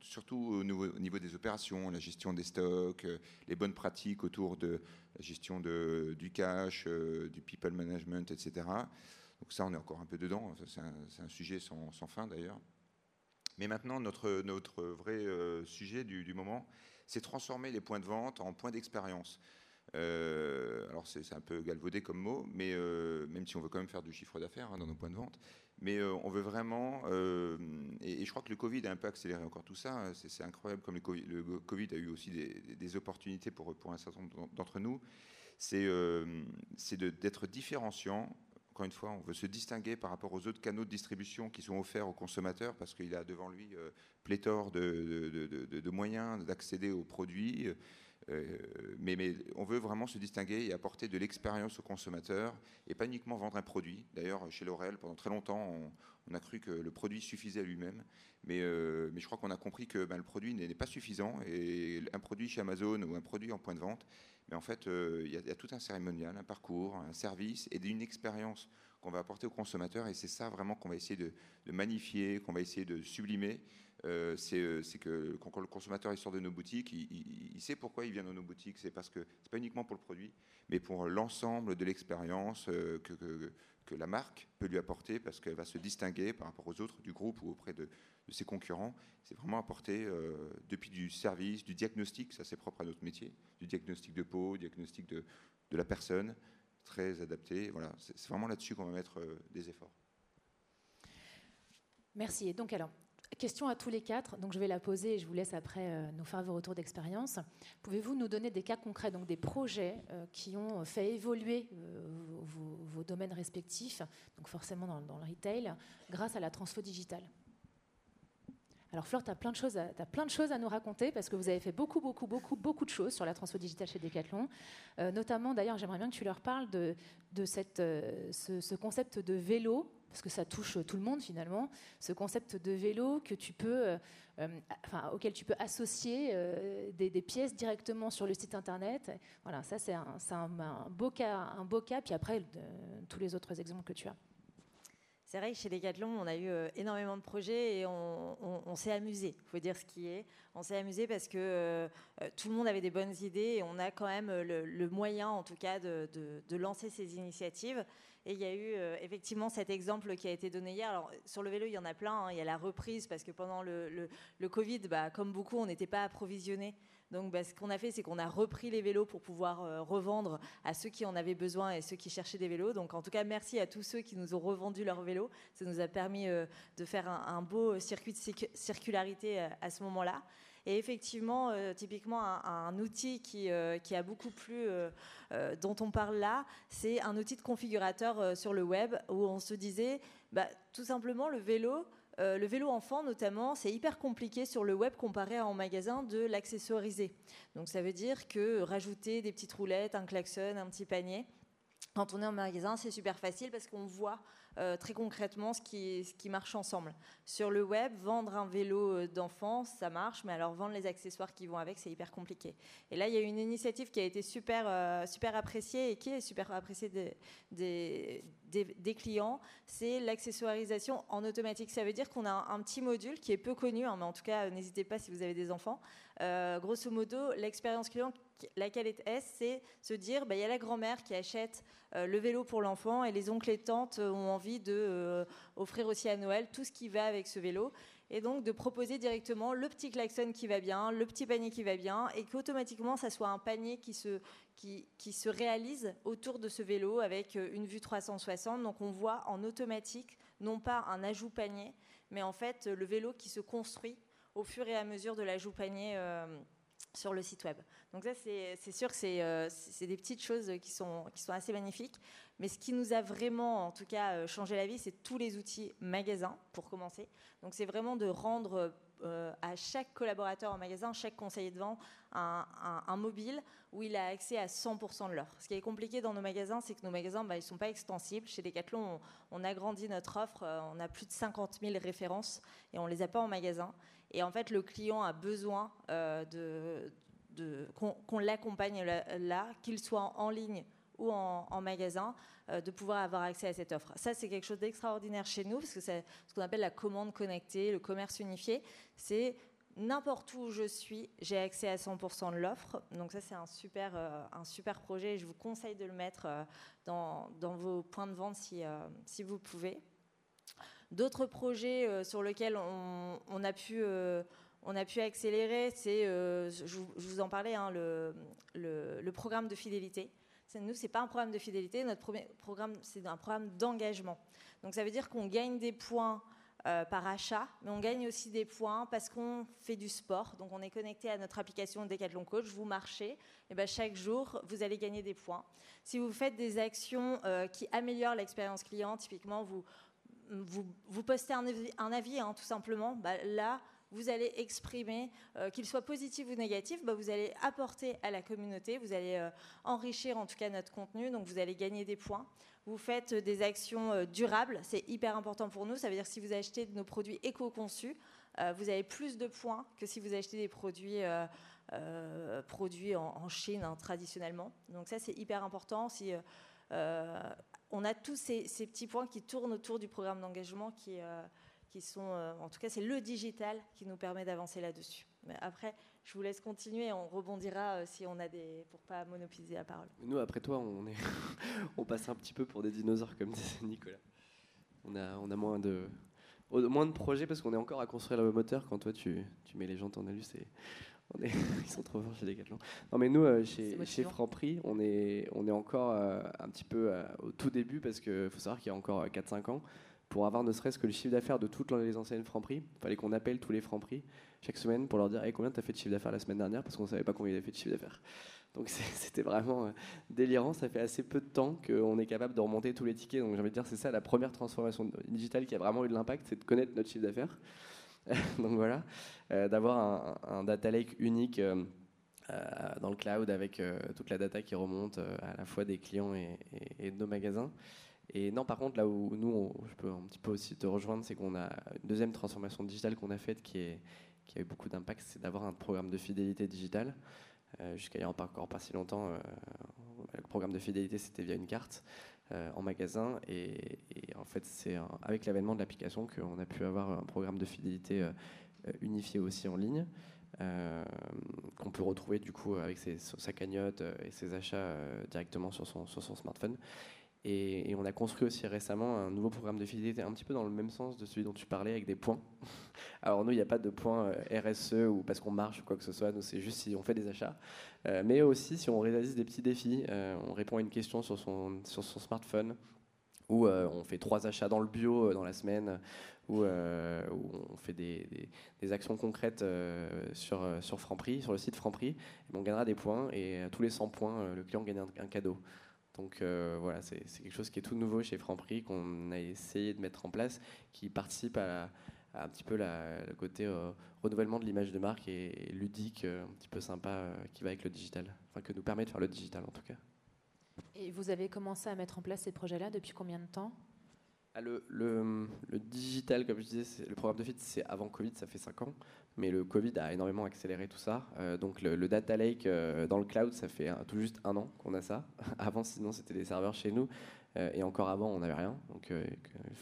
surtout au niveau, des opérations, la gestion des stocks, euh, les bonnes pratiques autour de la gestion du cash, du people management, etc. Donc ça, on est encore un peu dedans. C'est un, sujet sans, fin d'ailleurs. Mais maintenant, notre, notre vrai sujet du, du moment, c'est transformer les points de vente en points d'expérience. Euh, alors c'est un peu galvaudé comme mot, mais euh, même si on veut quand même faire du chiffre d'affaires hein, dans nos points de vente, mais euh, on veut vraiment, et, je crois que le Covid a un peu accéléré encore tout ça. Hein, c'est incroyable comme le COVID, a eu aussi des, opportunités pour, un certain nombre d'entre nous. C'est d'être différenciant. Encore une fois, on veut se distinguer par rapport aux autres canaux de distribution qui sont offerts aux consommateurs parce qu'il a devant lui pléthore de moyens d'accéder aux produits. Euh, mais, on veut vraiment se distinguer et apporter de l'expérience au consommateur et pas uniquement vendre un produit. D'ailleurs, chez L'Oréal, pendant très longtemps, on, a cru que le produit suffisait à lui-même. Mais, euh, je crois qu'on a compris que ben, le produit n'est pas suffisant. Et un produit chez Amazon ou un produit en point de vente, mais en fait, euh, il y, a tout un cérémonial, un parcours, un service et une expérience qu'on va apporter au consommateur. Et c'est ça vraiment qu'on va essayer de magnifier, qu'on va essayer de sublimer. Euh, euh, c'est que quand, le consommateur sort de nos boutiques, il, sait pourquoi il vient dans nos boutiques. C'est parce que c'est pas uniquement pour le produit, mais pour l'ensemble de l'expérience euh, que, la marque peut lui apporter, parce qu'elle va se distinguer par rapport aux autres du groupe ou auprès de, ses concurrents. C'est vraiment apporter depuis du service, du diagnostic, ça c'est propre à notre métier, du diagnostic de peau, diagnostic de, de la personne, très adapté. Voilà, c'est vraiment là-dessus qu'on va mettre des efforts. Merci. Et donc alors, Question à tous les quatre, donc je vais la poser et je vous laisse après euh, nous faire vos retours d'expérience. Pouvez-vous nous donner des cas concrets, donc des projets euh, qui ont fait évoluer euh, vos, domaines respectifs, donc forcément dans, le retail, grâce à la transfo digitale? Alors Flore, tu as, plein de choses à, plein de choses à nous raconter parce que vous avez fait beaucoup, beaucoup, beaucoup, beaucoup de choses sur la transfo digitale chez Decathlon. notamment, d'ailleurs, j'aimerais bien que tu leur parles de, de cette, ce, concept de vélo parce que ça touche tout le monde finalement, ce concept de vélo que tu peux, euh, euh, auquel tu peux associer euh, des, pièces directement sur le site internet. Voilà, ça c'est un, beau cas, un beau cas. Puis après, tous les autres exemples que tu as. C'est vrai que chez Decathlon, on a eu énormément de projets et on, s'est amusé. Il faut dire ce qui est. On s'est amusé parce que tout le monde avait des bonnes idées et on a quand même le, moyen, en tout cas, de lancer ces initiatives. Et il y a eu euh, effectivement cet exemple qui a été donné hier. Alors, sur le vélo, il y en a plein. Hein. Il y a la reprise parce que pendant le, Covid, bah, comme beaucoup, on n'était pas approvisionné. Donc, bah, ce qu'on a fait, c'est qu'on a repris les vélos pour pouvoir euh, revendre à ceux qui en avaient besoin et ceux qui cherchaient des vélos. Donc, en tout cas, merci à tous ceux qui nous ont revendu leurs vélos. Ça nous a permis euh, de faire un, beau circuit de circularité à ce moment-là. Et effectivement, euh, typiquement, un, outil qui, euh, qui, a beaucoup plu, euh, dont on parle là, c'est un outil de configurateur sur le web où on se disait, bah, tout simplement, le vélo, le vélo enfant notamment, c'est hyper compliqué sur le web comparé à en magasin de l'accessoriser. Donc ça veut dire que rajouter des petites roulettes, un klaxon, un petit panier, quand on est en magasin, c'est super facile parce qu'on voit euh, très concrètement ce qui, marche ensemble. Sur le web, vendre un vélo euh, d'enfant, ça marche, mais alors vendre les accessoires qui vont avec, c'est hyper compliqué. Et là, il y a une initiative qui a été super, euh, super appréciée et qui est super appréciée des, clients, c'est l'accessoirisation en automatique. Ça veut dire qu'on a un, petit module qui est peu connu, hein, mais en tout cas, n'hésitez pas si vous avez des enfants. grosso modo, l'expérience client laquelle est-ce C'est se dire, bah, il y a la grand-mère qui achète euh, le vélo pour l'enfant et les oncles et tantes ont envie de euh, offrir aussi à Noël tout ce qui va avec ce vélo. Et donc de proposer directement le petit klaxon qui va bien, le petit panier qui va bien, et qu'automatiquement ça soit un panier qui se, qui, qui se réalise autour de ce vélo avec euh, une vue 360. Donc on voit en automatique non pas un ajout panier, mais en fait le vélo qui se construit au fur et à mesure de l'ajout panier sur le site web. Donc ça, c'est sûr que euh, c'est des petites choses qui sont, assez magnifiques. Mais ce qui nous a vraiment, en tout cas, euh, changé la vie, c'est tous les outils magasins, pour commencer. Donc c'est vraiment de rendre euh, à chaque collaborateur en magasin, chaque conseiller de vente, un, mobile où il a accès à 100% de l'offre. Ce qui est compliqué dans nos magasins, c'est que nos magasins, bah, ils ne sont pas extensibles. Chez Decathlon, on, on agrandit notre offre, on a plus de 50 000 références et on ne les a pas en magasin. Et en fait, le client a besoin de, qu'on l'accompagne là, qu'il soit en ligne ou en, magasin, euh, de pouvoir avoir accès à cette offre. Ça, c'est quelque chose d'extraordinaire chez nous, parce que c'est ce qu'on appelle la commande connectée, le commerce unifié. C'est n'importe où je suis, j'ai accès à 100% de l'offre. Donc ça, c'est un super, euh, un super projet. Je vous conseille de le mettre euh, dans, dans, vos points de vente si, si vous pouvez. D'autres projets sur lesquels on, on a pu accélérer, c'est, euh, je, vous en parlais, hein, le, programme de fidélité. Nous, ce n'est pas un programme de fidélité, notre programme, c'est un programme d'engagement. Donc ça veut dire qu'on gagne des points euh, par achat, mais on gagne aussi des points parce qu'on fait du sport. Donc on est connecté à notre application Decathlon Coach, vous marchez, et ben chaque jour, vous allez gagner des points. Si vous faites des actions euh, qui améliorent l'expérience client, typiquement, vous, vous, postez un avis, hein, tout simplement, bah, là, vous allez exprimer, euh, qu'il soit positif ou négatif, bah, vous allez apporter à la communauté, vous allez euh, enrichir en tout cas notre contenu, donc vous allez gagner des points. Vous faites des actions euh, durables, c'est hyper important pour nous, ça veut dire que si vous achetez nos produits éco-conçus, vous avez plus de points que si vous achetez des produits, produits en, Chine hein, traditionnellement. Donc ça c'est hyper important. Si, on a tous ces, petits points qui tournent autour du programme d'engagement qui qui sont, euh, en tout cas, c'est le digital qui nous permet d'avancer là-dessus. Mais après, je vous laisse continuer, on rebondira euh, si on a des, pour pas monopoliser la parole. Nous, après toi, on est, on passe un petit peu pour des dinosaures, comme disait Nicolas. On a, on a moins de, moins de projets parce qu'on est encore à construire le moteur. Quand toi, tu, mets les jantes en alu, c'est on est, ils sont trop forts chez Decathlon. Non, mais nous, euh, chez, chez Franprix, on est, on est encore un petit peu au tout début parce qu'il faut savoir qu'il y a encore 4-5 ans, pour avoir ne serait-ce que le chiffre d'affaires de toutes les anciennes Franprix. Il fallait qu'on appelle tous les Franprix chaque semaine pour leur dire hey, combien tu as fait de chiffre d'affaires la semaine dernière parce qu'on ne savait pas combien il avait fait de chiffre d'affaires. Donc c'était vraiment euh, délirant. Ça fait assez peu de temps qu'on est capable de remonter tous les tickets. Donc j'ai envie de dire c'est ça la première transformation digitale qui a vraiment eu de l'impact, c'est de connaître notre chiffre d'affaires. Donc voilà, euh, d'avoir un, data lake unique. Euh, dans le cloud avec toute la data qui remonte à la fois des clients et de nos magasins. Et non, par contre, là où nous, je peux un petit peu aussi te rejoindre, c'est qu'on a une deuxième transformation digitale qu'on a faite qui, a eu beaucoup d'impact, c'est d'avoir un programme de fidélité digitale. Euh, Jusqu'à il n'y a encore pas si longtemps, euh, le programme de fidélité, c'était via une carte euh, en magasin. Et, en fait, c'est avec l'avènement de l'application qu'on a pu avoir un programme de fidélité euh, unifié aussi en ligne. qu'on peut retrouver du coup avec sa cagnotte et ses achats directement sur son, smartphone. Et, on a construit aussi récemment un nouveau programme de fidélité, un petit peu dans le même sens de celui dont tu parlais, avec des points. Alors nous, il n'y a pas de points euh, RSE ou parce qu'on marche ou quoi que ce soit, nous c'est juste si on fait des achats. Euh, mais aussi si on réalise des petits défis, euh, on répond à une question sur son, smartphone, ou on fait trois achats dans le bio dans la semaine, ou on fait des, actions concrètes sur, sur Franprix, sur le site Franprix, on gagnera des points, et à tous les 100 points, le client gagne un cadeau. Donc euh, voilà, c'est quelque chose qui est tout nouveau chez Franprix, qu'on a essayé de mettre en place, qui participe à, un petit peu le côté euh, renouvellement de l'image de marque et, ludique, euh, un petit peu sympa, qui va avec le digital, enfin que nous permet de faire le digital en tout cas. Et vous avez commencé à mettre en place ces projets-là depuis combien de temps? Ah, le, le, le, digital, comme je disais, le programme de FIT, c'est avant Covid, ça fait 5 ans. Mais le Covid a énormément accéléré tout ça. Euh, donc le, data lake euh, dans le cloud, ça fait tout juste un an qu'on a ça. avant, sinon, c'était des serveurs chez nous. Euh, et encore avant, on n'avait rien. Donc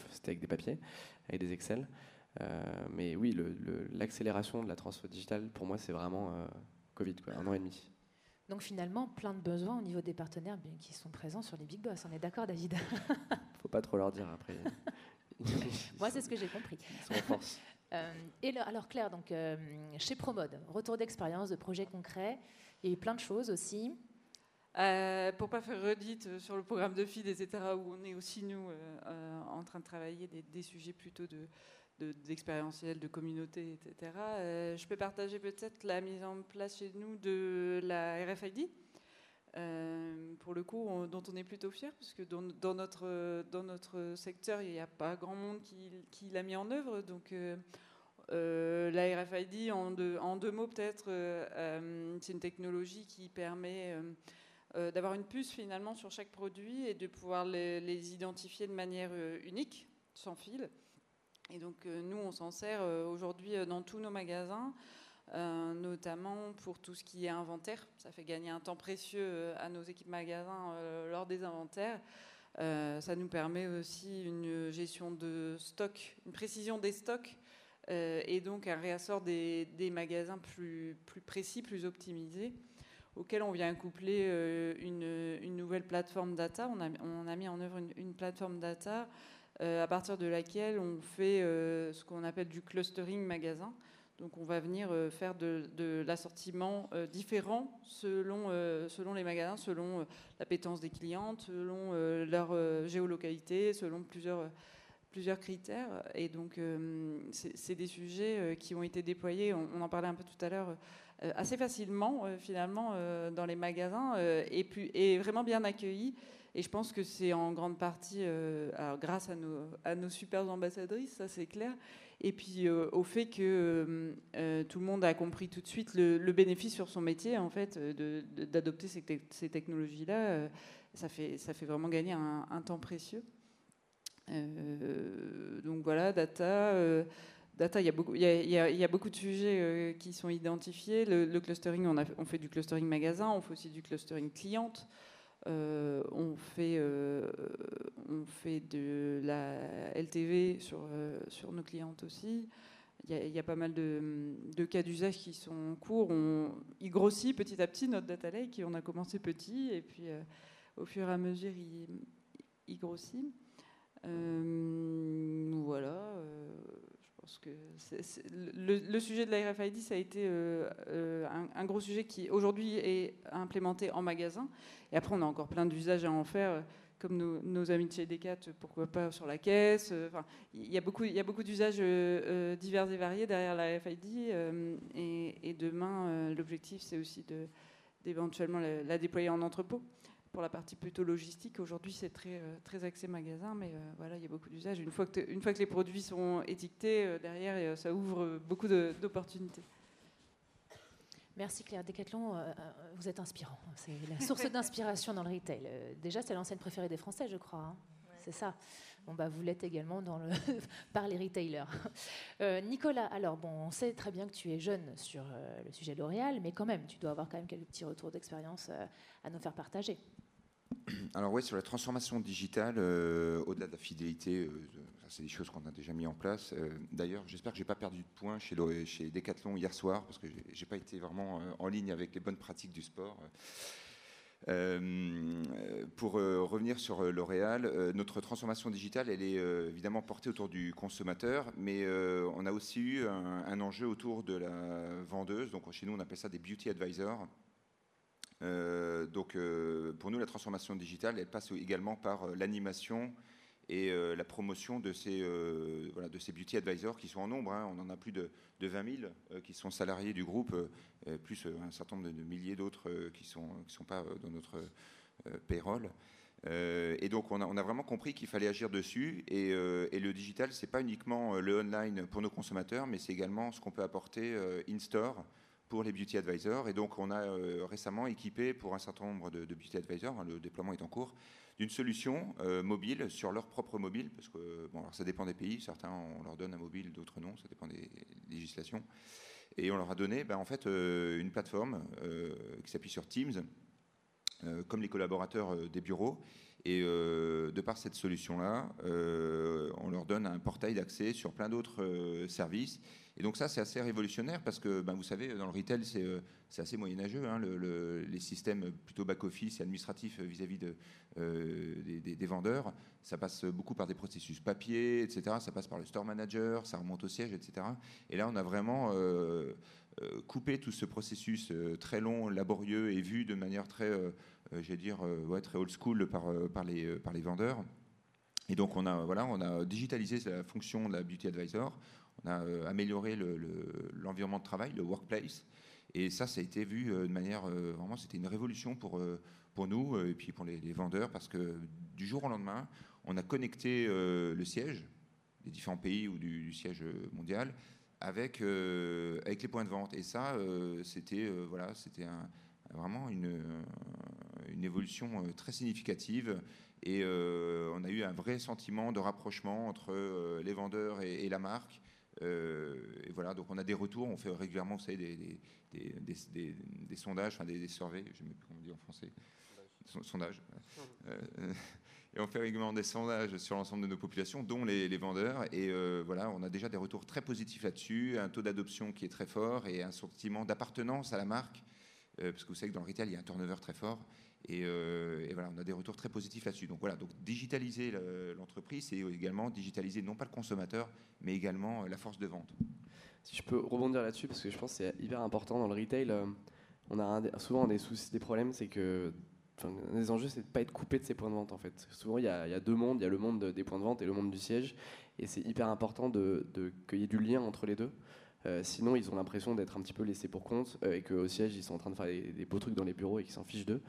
c'était avec des papiers, avec des Excel. Mais oui, l'accélération de la transfert digitale, pour moi, c'est vraiment Covid, quoi, un an et demi. Donc finalement, plein de besoins au niveau des partenaires qui sont présents sur les big boss. On est d'accord, David? Faut pas trop leur dire après. Moi, c'est ce que j'ai compris. Ils sont force. Euh, et alors Claire, donc euh, chez Promode, retour d'expérience, de projets concrets, il y a eu plein de choses aussi. Euh, pour pas faire redite sur le programme de FID, etc., où on est aussi, nous, en train de travailler des, sujets plutôt de, d'expérientiel, de, communauté, etc. je peux partager peut-être la mise en place chez nous de la RFID, pour le coup, dont on est plutôt fier, parce que dans, notre, dans notre secteur, il n'y a pas grand monde qui, qui l'a mis en œuvre. Donc, euh, la RFID, en deux, en deux mots peut-être, euh, euh, c'est une technologie qui permet d'avoir une puce finalement sur chaque produit et de pouvoir les, identifier de manière unique, sans fil. Et donc nous, on s'en sert aujourd'hui dans tous nos magasins. notamment pour tout ce qui est inventaire. Ça fait gagner un temps précieux à nos équipes magasins lors des inventaires. ça nous permet aussi une gestion de stock, une précision des stocks euh, et donc un réassort des, magasins plus, précis, plus optimisés, auquel on vient coupler euh, une, nouvelle plateforme data. On a, mis en œuvre une, plateforme data euh, à partir de laquelle on fait ce qu'on appelle du clustering magasin. Donc on va venir faire de, l'assortiment différent selon, selon les magasins, selon l'appétence des clientes, selon leur géolocalité, selon plusieurs plusieurs critères. Et donc, euh, c'est des sujets euh, qui ont été déployés, on, en parlait un peu tout à l'heure, euh, assez facilement, finalement, dans les magasins, et, et vraiment bien accueillis. Et je pense que c'est en grande partie alors grâce à nos, à super ambassadrices, ça c'est clair, et puis au fait que tout le monde a compris tout de suite le, bénéfice sur son métier, en fait, d'adopter ces, technologies-là. ça, fait, ça fait vraiment gagner un, temps précieux. Euh, donc voilà, data. Euh, data, il y, a beaucoup, il, y a, beaucoup de sujets euh, qui sont identifiés. Le, clustering, on, on, fait du clustering magasin, on fait aussi du clustering cliente. On, fait, on fait de la LTV sur, sur nos clientes aussi. Il y, a, pas mal de, cas d'usage qui sont en cours. On, il grossit petit à petit notre data lake. On a commencé petit et puis au fur et à mesure, il, il grossit. Euh. Euh, pense que le, sujet de la RFID, ça a été euh, un, gros sujet qui aujourd'hui est implémenté en magasin. Et après, on a encore plein d'usages à en faire comme nos, amis de chez Decat, pourquoi pas sur la caisse. Enfin, il y a beaucoup, beaucoup d'usages divers et variés derrière la RFID. et, demain, l'objectif, c'est aussi d'éventuellement la, déployer en entrepôt pour la partie plutôt logistique. Aujourd'hui, c'est très, euh, très axé magasin, mais euh, voilà, il y a beaucoup d'usages. Une, fois que une fois que les produits sont étiquetés, euh, derrière, ça ouvre beaucoup d'opportunités. Merci Claire. Decathlon, vous êtes inspirant. C'est la source d'inspiration dans le retail. déjà, c'est l'enseigne préférée des Français, je crois. Hein. C'est ça. Bon, bah, vous l'êtes également dans le par les retailers. Nicolas, alors bon, on sait très bien que tu es jeune sur le sujet L'Oréal, mais quand même, tu dois avoir quand même quelques petits retours d'expérience à nous faire partager. Alors oui, sur la transformation digitale, euh, au-delà de la fidélité, euh, c'est des choses qu'on a déjà mis en place. Euh, d'ailleurs, j'espère que j'ai pas perdu de points chez, chez Decathlon hier soir, parce que j'ai pas été vraiment en ligne avec les bonnes pratiques du sport. Pour revenir sur L'Oréal, notre transformation digitale, elle est évidemment portée autour du consommateur, mais on a aussi eu un, un, enjeu autour de la vendeuse. Donc chez nous, on appelle ça des beauty advisors. Euh, donc euh, pour nous, la transformation digitale, elle passe également par euh, l'animation et la promotion de ces, voilà, de ces beauty advisors qui sont en nombre. Hein. On en a plus de, de 20 000 qui sont salariés du groupe, plus un certain nombre de, milliers d'autres qui ne sont, qui sont pas dans notre payroll. et donc on a, on a vraiment compris qu'il fallait agir dessus. Et, et le digital, c'est pas uniquement le online pour nos consommateurs, mais c'est également ce qu'on peut apporter in-store pour les beauty advisors. Et donc, on a récemment équipé pour un certain nombre de, beauty advisors, hein, le déploiement est en cours, d'une solution mobile sur leur propre mobile, parce que bon, ça dépend des pays, certains on leur donne un mobile, d'autres non, ça dépend des législations. Et on leur a donné ben, en fait une plateforme qui s'appuie sur Teams, comme les collaborateurs des bureaux, et euh, de par cette solution-là, euh, on leur donne un portail d'accès sur plein d'autres euh, services. Et donc ça, c'est assez révolutionnaire parce que, ben, vous savez, dans le retail, c'est assez moyenâgeux. Hein, les systèmes plutôt back-office et administratifs vis-à-vis de, des, des, vendeurs, ça passe beaucoup par des processus papier, etc. Ça passe par le store manager, ça remonte au siège, etc. Et là, on a vraiment coupé tout ce processus très long, laborieux et vu de manière très j'allais dire, euh, très old school par, euh, par, les, vendeurs. Et donc, on a, voilà, on a digitalisé la fonction de la Beauty Advisor, on a amélioré l'environnement de travail, le workplace. Et ça, ça a été vu de manière. vraiment, c'était une révolution pour, nous et puis pour les, vendeurs parce que du jour au lendemain, on a connecté le siège des différents pays ou du, siège mondial avec, avec les points de vente. Et ça, c'était voilà, c'était vraiment une, une évolution euh, très significative. Et euh, on a eu un vrai sentiment de rapprochement entre euh, les vendeurs et, la marque. et voilà, donc on a des retours, on fait régulièrement, vous savez, des, des, des, sondages, enfin des, des surveys, je ne sais plus comment on dit en français, sondages. et on fait régulièrement des sondages sur l'ensemble de nos populations, dont les, vendeurs. Et voilà, on a déjà des retours très positifs là-dessus, un taux d'adoption qui est très fort et un sentiment d'appartenance à la marque, parce que vous savez que dans le retail, il y a un turnover très fort. Euh, et, voilà, on a des retours très positifs là-dessus. Donc voilà, donc digitaliser l'entreprise, c'est également digitaliser non pas le consommateur, mais également euh, la force de vente. Si je peux rebondir là-dessus, parce que je pense que c'est hyper important dans le retail. Euh, on a souvent des soucis, des problèmes, c'est que enfin, les enjeux, c'est de ne pas être coupé de ces points de vente en fait. Souvent, il y, a, deux mondes, il y a le monde des points de vente et le monde du siège, et c'est hyper important de, qu'il y ait du lien entre les deux. sinon, ils ont l'impression d'être un petit peu laissés pour compte et qu'au siège, ils sont en train de faire des, des beaux trucs dans les bureaux et qu'ils s'en fichent d'eux.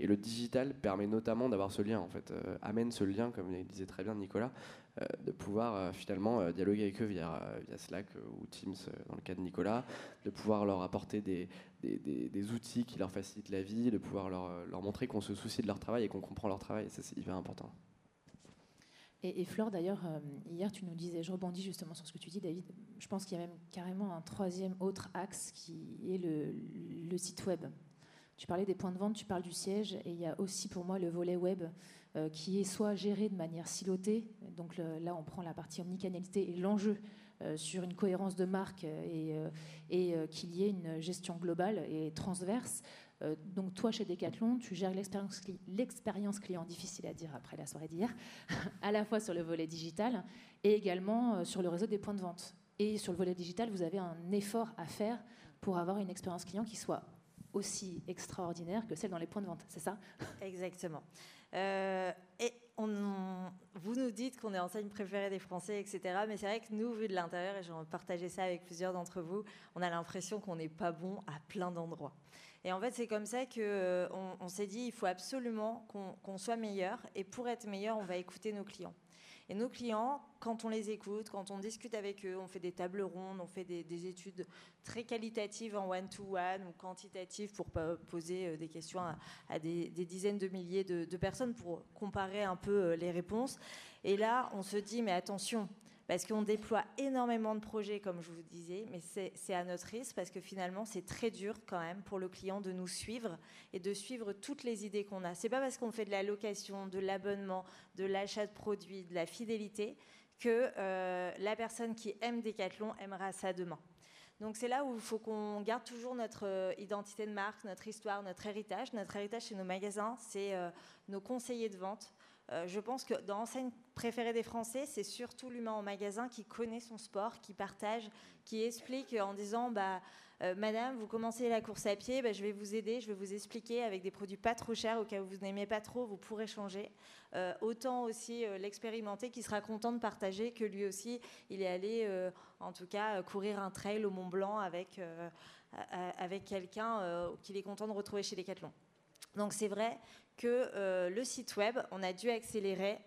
Et le digital permet notamment d'avoir ce lien, en fait, euh, amène ce lien, comme disait très bien Nicolas, euh, de pouvoir euh, finalement dialoguer avec eux via, Slack ou Teams dans le cas de Nicolas, de pouvoir leur apporter des, outils qui leur facilitent la vie, de pouvoir leur, montrer qu'on se soucie de leur travail et qu'on comprend leur travail. C'est hyper important. Et, Flore, d'ailleurs, hier, tu nous disais, je rebondis justement sur ce que tu dis, David, je pense qu'il y a même carrément un troisième autre axe qui est le site web. Tu parlais des points de vente, tu parles du siège, et il y a aussi pour moi le volet web euh, qui est soit géré de manière silotée, donc là on prend la partie omnicanalité et l'enjeu euh, sur une cohérence de marque euh, et qu'il y ait une gestion globale et transverse. donc toi chez Decathlon, tu gères l'expérience client, difficile à dire après la soirée d'hier, à la fois sur le volet digital et également sur le réseau des points de vente. Et sur le volet digital, vous avez un effort à faire pour avoir une expérience client qui soit aussi extraordinaire que celle dans les points de vente, c'est ça? Exactement. Euh, et vous nous dites qu'on est enseigne préférée des Français, etc. Mais c'est vrai que nous, vu de l'intérieur, et j'ai partagé ça avec plusieurs d'entre vous, on a l'impression qu'on n'est pas bon à plein d'endroits. Et en fait, c'est comme ça qu'on euh, on, s'est dit, il faut absolument qu'on soit meilleur. Et pour être meilleur, on va écouter nos clients. Et nos clients, quand on les écoute, quand on discute avec eux, on fait des tables rondes, on fait des, études très qualitatives en one-to-one ou quantitatives pour poser euh, des questions à, des, dizaines de milliers de, personnes pour comparer un peu euh, les réponses. Et là, on se dit, mais attention, parce qu'on déploie énormément de projets, comme je vous disais, mais c'est à notre risque parce que finalement, c'est très dur quand même pour le client de nous suivre et de suivre toutes les idées qu'on a. C'est pas parce qu'on fait de la location, de l'abonnement, de l'achat de produits, de la fidélité que euh, la personne qui aime Decathlon aimera ça demain. Donc c'est là où il faut qu'on garde toujours notre euh, identité de marque, notre histoire, notre héritage. Notre héritage chez nos magasins, c'est euh, nos conseillers de vente, euh, je pense que dans l'enseigne préférée des Français, c'est surtout l'humain en magasin qui connaît son sport, qui partage, qui explique en disant bah, euh, Madame, vous commencez la course à pied, bah, je vais vous aider, je vais vous expliquer avec des produits pas trop chers, au cas où vous n'aimez pas trop, vous pourrez changer. Euh, autant aussi l'expérimenter qui sera content de partager que lui aussi, il est allé, en tout cas, courir un trail au Mont Blanc avec, avec quelqu'un qu'il est content de retrouver chez Decathlon. Donc c'est vrai que euh, le site web, on a dû accélérer,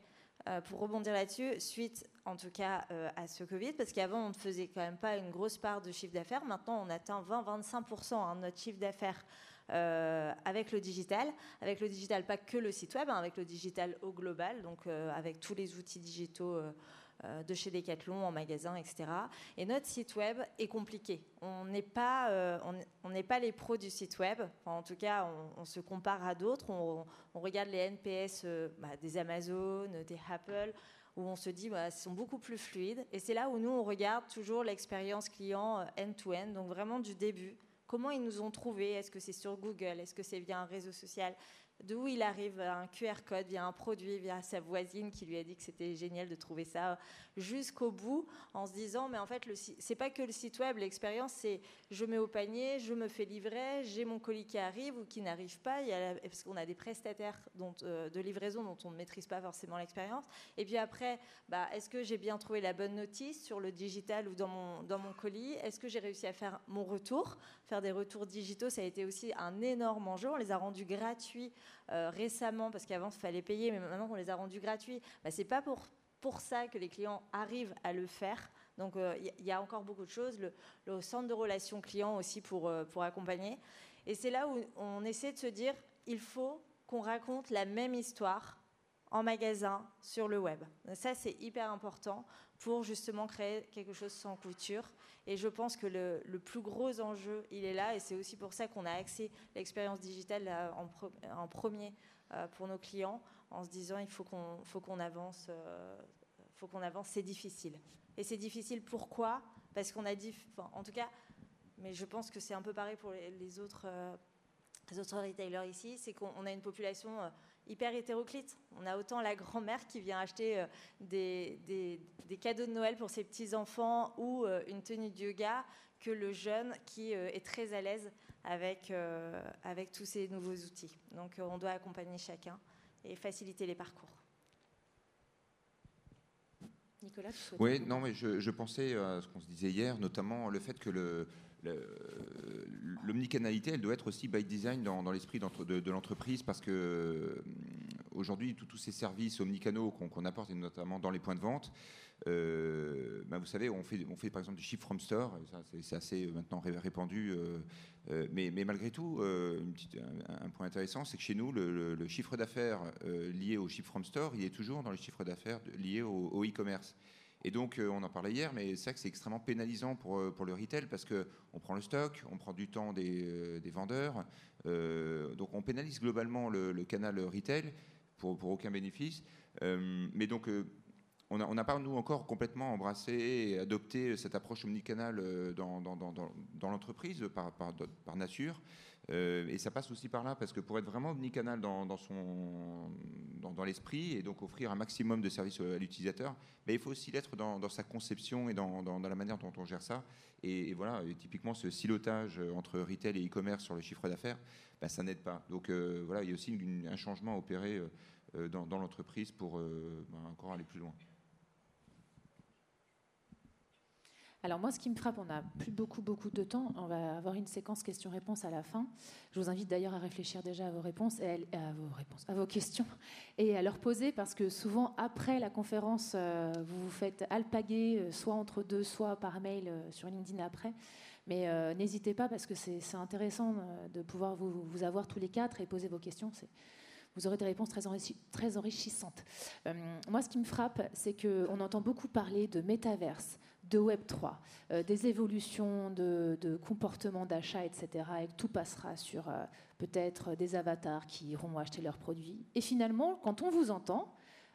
euh, pour rebondir là-dessus, suite en tout cas à ce Covid, parce qu'avant on ne faisait quand même pas une grosse part de chiffre d'affaires. Maintenant, on atteint 20-25% hein, notre chiffre d'affaires avec le digital. Avec le digital, pas que le site web, hein, avec le digital au global, donc avec tous les outils digitaux euh, de chez Decathlon en magasin, etc. Et notre site web est compliqué. On n'est pas, euh, on pas les pros du site web. en tout cas, on, se compare à d'autres. On, regarde les NPS euh, bah, des Amazon, des Apple, où on se dit bah, sont beaucoup plus fluides. Et c'est là où nous, on regarde toujours l'expérience client end-to-end, donc vraiment du début. Comment ils nous ont trouvés? Est-ce que c'est sur Google? Est-ce que c'est via un réseau social? D'où il arrive un QR code. Via un produit, via sa voisine qui lui a dit que c'était génial de trouver ça jusqu'au bout en se disant mais en fait c'est pas que le site web l'expérience c'est je mets au panier je me fais livrer j'ai mon colis qui arrive ou qui n'arrive pas. Parce qu'on a des prestataires euh, de livraison dont on ne maîtrise pas forcément l'expérience. Et puis après bah, est-ce que j'ai bien trouvé la bonne notice sur le digital ou dans mon, dans mon colis? Est-ce que j'ai réussi à faire mon retour? Faire des retours digitaux ça a été aussi un énorme enjeu. On les a rendus gratuits euh, récemment parce qu'avant il fallait payer mais maintenant on les a rendus gratuits bah, c'est pas pour pour ça que les clients arrivent à le faire. Donc il euh, y, a encore beaucoup de choses. Le, centre de relations clients aussi pour, euh, pour accompagner. Et c'est là où on essaie de se dire, il faut qu'on raconte la même histoire en magasin, sur le web. Ça, c'est hyper important pour justement créer quelque chose sans couture. Et je pense que le, plus gros enjeu, il est là. Et c'est aussi pour ça qu'on a axé l'expérience digitale en, en, premier euh, pour nos clients en se disant il faut qu'on avance, euh, faut qu'on avance. C'est difficile. Et c'est difficile pourquoi? Parce qu'on a dit, en tout cas, mais je pense que c'est un peu pareil pour les, autres. Euh, les autres retailers ici, c'est qu'on a une population euh, hyper hétéroclite. On a autant la grand-mère qui vient acheter des, des, des, cadeaux de Noël pour ses petits-enfants ou une tenue de yoga que le jeune qui est très à l'aise avec, avec tous ces nouveaux outils. Donc on doit accompagner chacun et faciliter les parcours. Nicolas, tu Oui, non, mais je, pensais à ce qu'on se disait hier, notamment le fait que le, l'omnicanalité, elle doit être aussi by design dans, l'esprit de, l'entreprise parce que euh, aujourd'hui, tous ces services omnicanaux qu'on apporte, et notamment dans les points de vente, euh, ben vous savez, on fait, par exemple du ship from store, c'est assez maintenant répandu, euh, mais, malgré tout, un, point intéressant, c'est que chez nous, le, chiffre d'affaires lié au ship from store, il est toujours dans les chiffres d'affaires liés au e-commerce. Et donc, on en parlait hier, mais c'est vrai que c'est extrêmement pénalisant pour, pour le retail parce qu'on prend le stock, on prend du temps des, des vendeurs. donc, on pénalise globalement le, canal retail pour, pour aucun bénéfice. mais donc, on n'a pas, nous, encore complètement embrassé et adopté cette approche omnicanale euh, dans, dans, l'entreprise par, par, nature. Euh, et ça passe aussi par là, parce que pour être vraiment omnicanal dans, son, dans, l'esprit et donc offrir un maximum de services à l'utilisateur, il faut aussi l'être dans, sa conception et dans, la manière dont on gère ça. Et, voilà, typiquement, ce silotage entre retail et e-commerce sur le chiffre d'affaires, ben, ça n'aide pas. Donc euh, voilà, il y a aussi un changement à opérer dans, l'entreprise pour ben, encore aller plus loin. Alors moi, ce qui me frappe, on n'a plus beaucoup, beaucoup de temps. On va avoir une séquence questions-réponses à la fin. Je vous invite d'ailleurs à réfléchir déjà à vos réponses, et à, vos questions, et à leur poser, parce que souvent après la conférence, euh, vous vous faites alpaguer, euh, soit entre deux, soit par mail euh, sur LinkedIn après. Mais n'hésitez pas, parce que c'est intéressant de pouvoir vous, vous, avoir tous les quatre et poser vos questions. Vous aurez des réponses très, très enrichissantes. moi, ce qui me frappe, c'est qu'on entend beaucoup parler de métaverse de Web3, euh, des évolutions de, comportement d'achat, etc. Et tout passera sur euh, peut-être des avatars qui iront acheter leurs produits. Et finalement, quand on vous entend,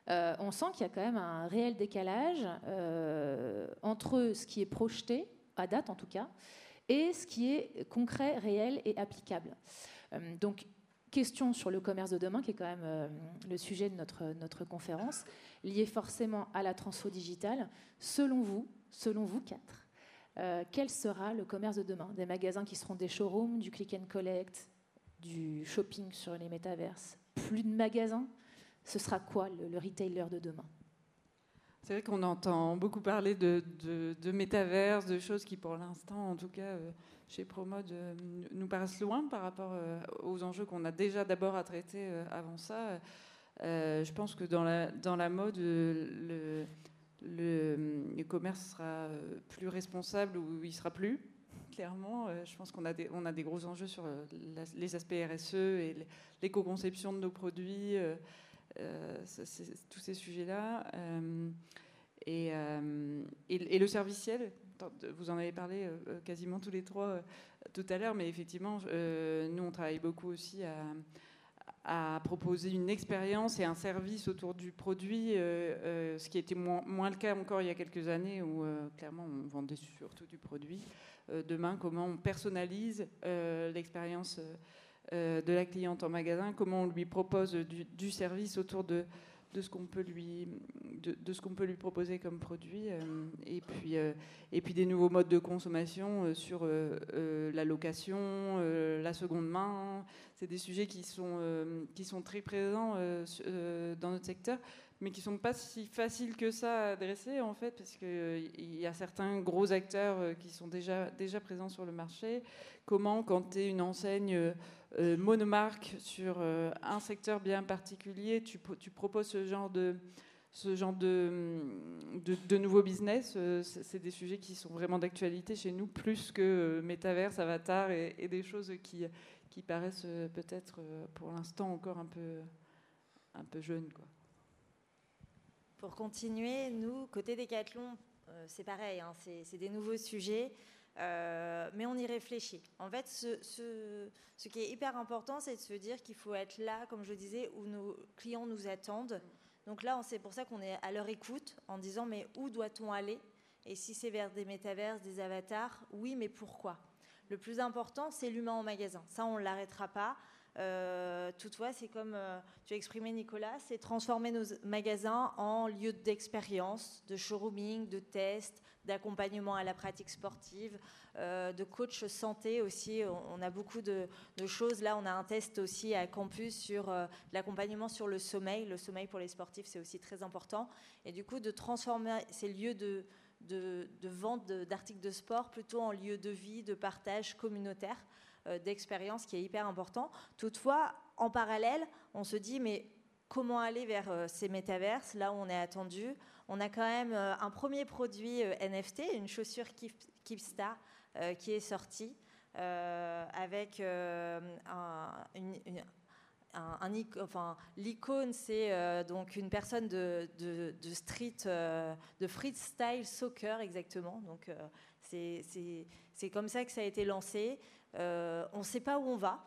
euh, on sent qu'il y a quand même un réel décalage entre ce qui est projeté, à date en tout cas, et ce qui est concret, réel et applicable. donc, question sur le commerce de demain, qui est quand même le sujet de notre, notre conférence, lié forcément à la transfo digitale. Selon vous, selon vous quatre, euh, quel sera le commerce de demain? Des magasins qui seront des showrooms, du click and collect, du shopping sur les métaverses Plus de magasins? Ce sera quoi le, retailer de demain? C'est vrai qu'on entend beaucoup parler de, de, métaverse, de choses qui, pour l'instant, en tout cas, euh, chez Promode, euh, nous paraissent loin par rapport aux enjeux qu'on a déjà d'abord à traiter avant ça. je pense que dans la, dans la mode, le, le, commerce sera plus responsable ou il sera plus. Clairement, je pense qu'on a, des, on a des gros enjeux sur les aspects RSE et l'éco-conception de nos produits, tous ces sujets-là. Et, et, le serviciel, vous en avez parlé quasiment tous les trois tout à l'heure, mais effectivement, nous, on travaille beaucoup aussi à à proposer une expérience et un service autour du produit, euh, euh, ce qui était moins, le cas encore il y a quelques années où euh, clairement on vendait surtout du produit. demain, comment on personnalise l'expérience de la cliente en magasin, comment on lui propose du service autour de, de ce qu'on peut lui de, ce qu'on peut lui proposer comme produit et puis et puis des nouveaux modes de consommation sur la location la seconde main c'est des sujets qui sont, euh, qui sont très présents euh, euh, dans notre secteur, mais qui sont pas si faciles que ça à adresser, en fait, parce qu'il y a certains gros acteurs qui sont déjà, déjà présents sur le marché. Comment, quand tu es une enseigne monomarque sur un secteur bien particulier, tu, proposes ce genre de de, nouveaux business, c'est des sujets qui sont vraiment d'actualité chez nous, plus que métaverse, avatar et, des choses qui, paraissent euh, peut-être euh, pour l'instant encore un peu, un peu jeunes. Pour continuer, nous, côté Décathlon, euh, c'est pareil, hein, c'est des nouveaux sujets, mais on y réfléchit. En fait, ce qui est hyper important, c'est de se dire qu'il faut être là, comme je disais, où nos clients nous attendent. Donc là, c'est pour ça qu'on est à leur écoute en disant mais où doit-on aller? Et si c'est vers des métaverses, des avatars, oui, mais pourquoi? Le plus important, c'est l'humain en magasin. Ça, on ne l'arrêtera pas. Euh, toutefois, c'est comme euh, tu as exprimé, Nicolas, c'est transformer nos magasins en lieu d'expérience, de showrooming, de test, d'accompagnement à la pratique sportive, euh, de coach santé aussi. On, a beaucoup de, choses. Là, on a un test aussi à campus sur l'accompagnement sur le sommeil. Le sommeil pour les sportifs, c'est aussi très important. Et du coup, de transformer ces lieux de de, vente d'articles de sport plutôt en lieu de vie, de partage communautaire, euh, d'expérience qui est hyper important. Toutefois, en parallèle, on se dit, mais comment aller vers euh, ces métaverses, là où on est attendu On a quand même euh, un premier produit NFT, une chaussure Keepstar, qui est sortie. avec un, l'icône, c'est euh, donc une personne de, de, street, euh, de freestyle soccer exactement. Donc euh, c'est comme ça que ça a été lancé. on ne sait pas où on va.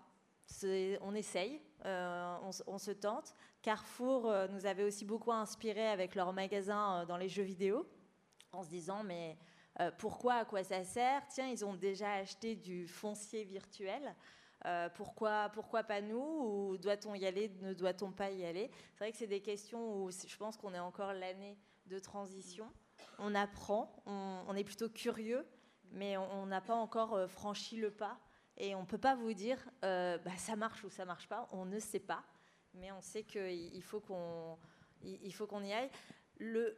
On essaye, on, se tente. Carrefour nous avait aussi beaucoup inspiré avec leur magasin dans les jeux vidéo, en se disant mais pourquoi, à quoi ça sert? Tiens, ils ont déjà acheté du foncier virtuel. Euh, pourquoi, pourquoi pas nous? Ou doit-on y aller? Ne doit-on pas y aller? C'est vrai que c'est des questions où je pense qu'on est encore l'année de transition. On apprend, on, est plutôt curieux, mais on n'a pas encore euh, franchi le pas. Et on ne peut pas vous dire euh, bah, ça marche ou ça marche pas. On ne sait pas, mais on sait qu'il faut qu'on il faut qu'on y aille. Le,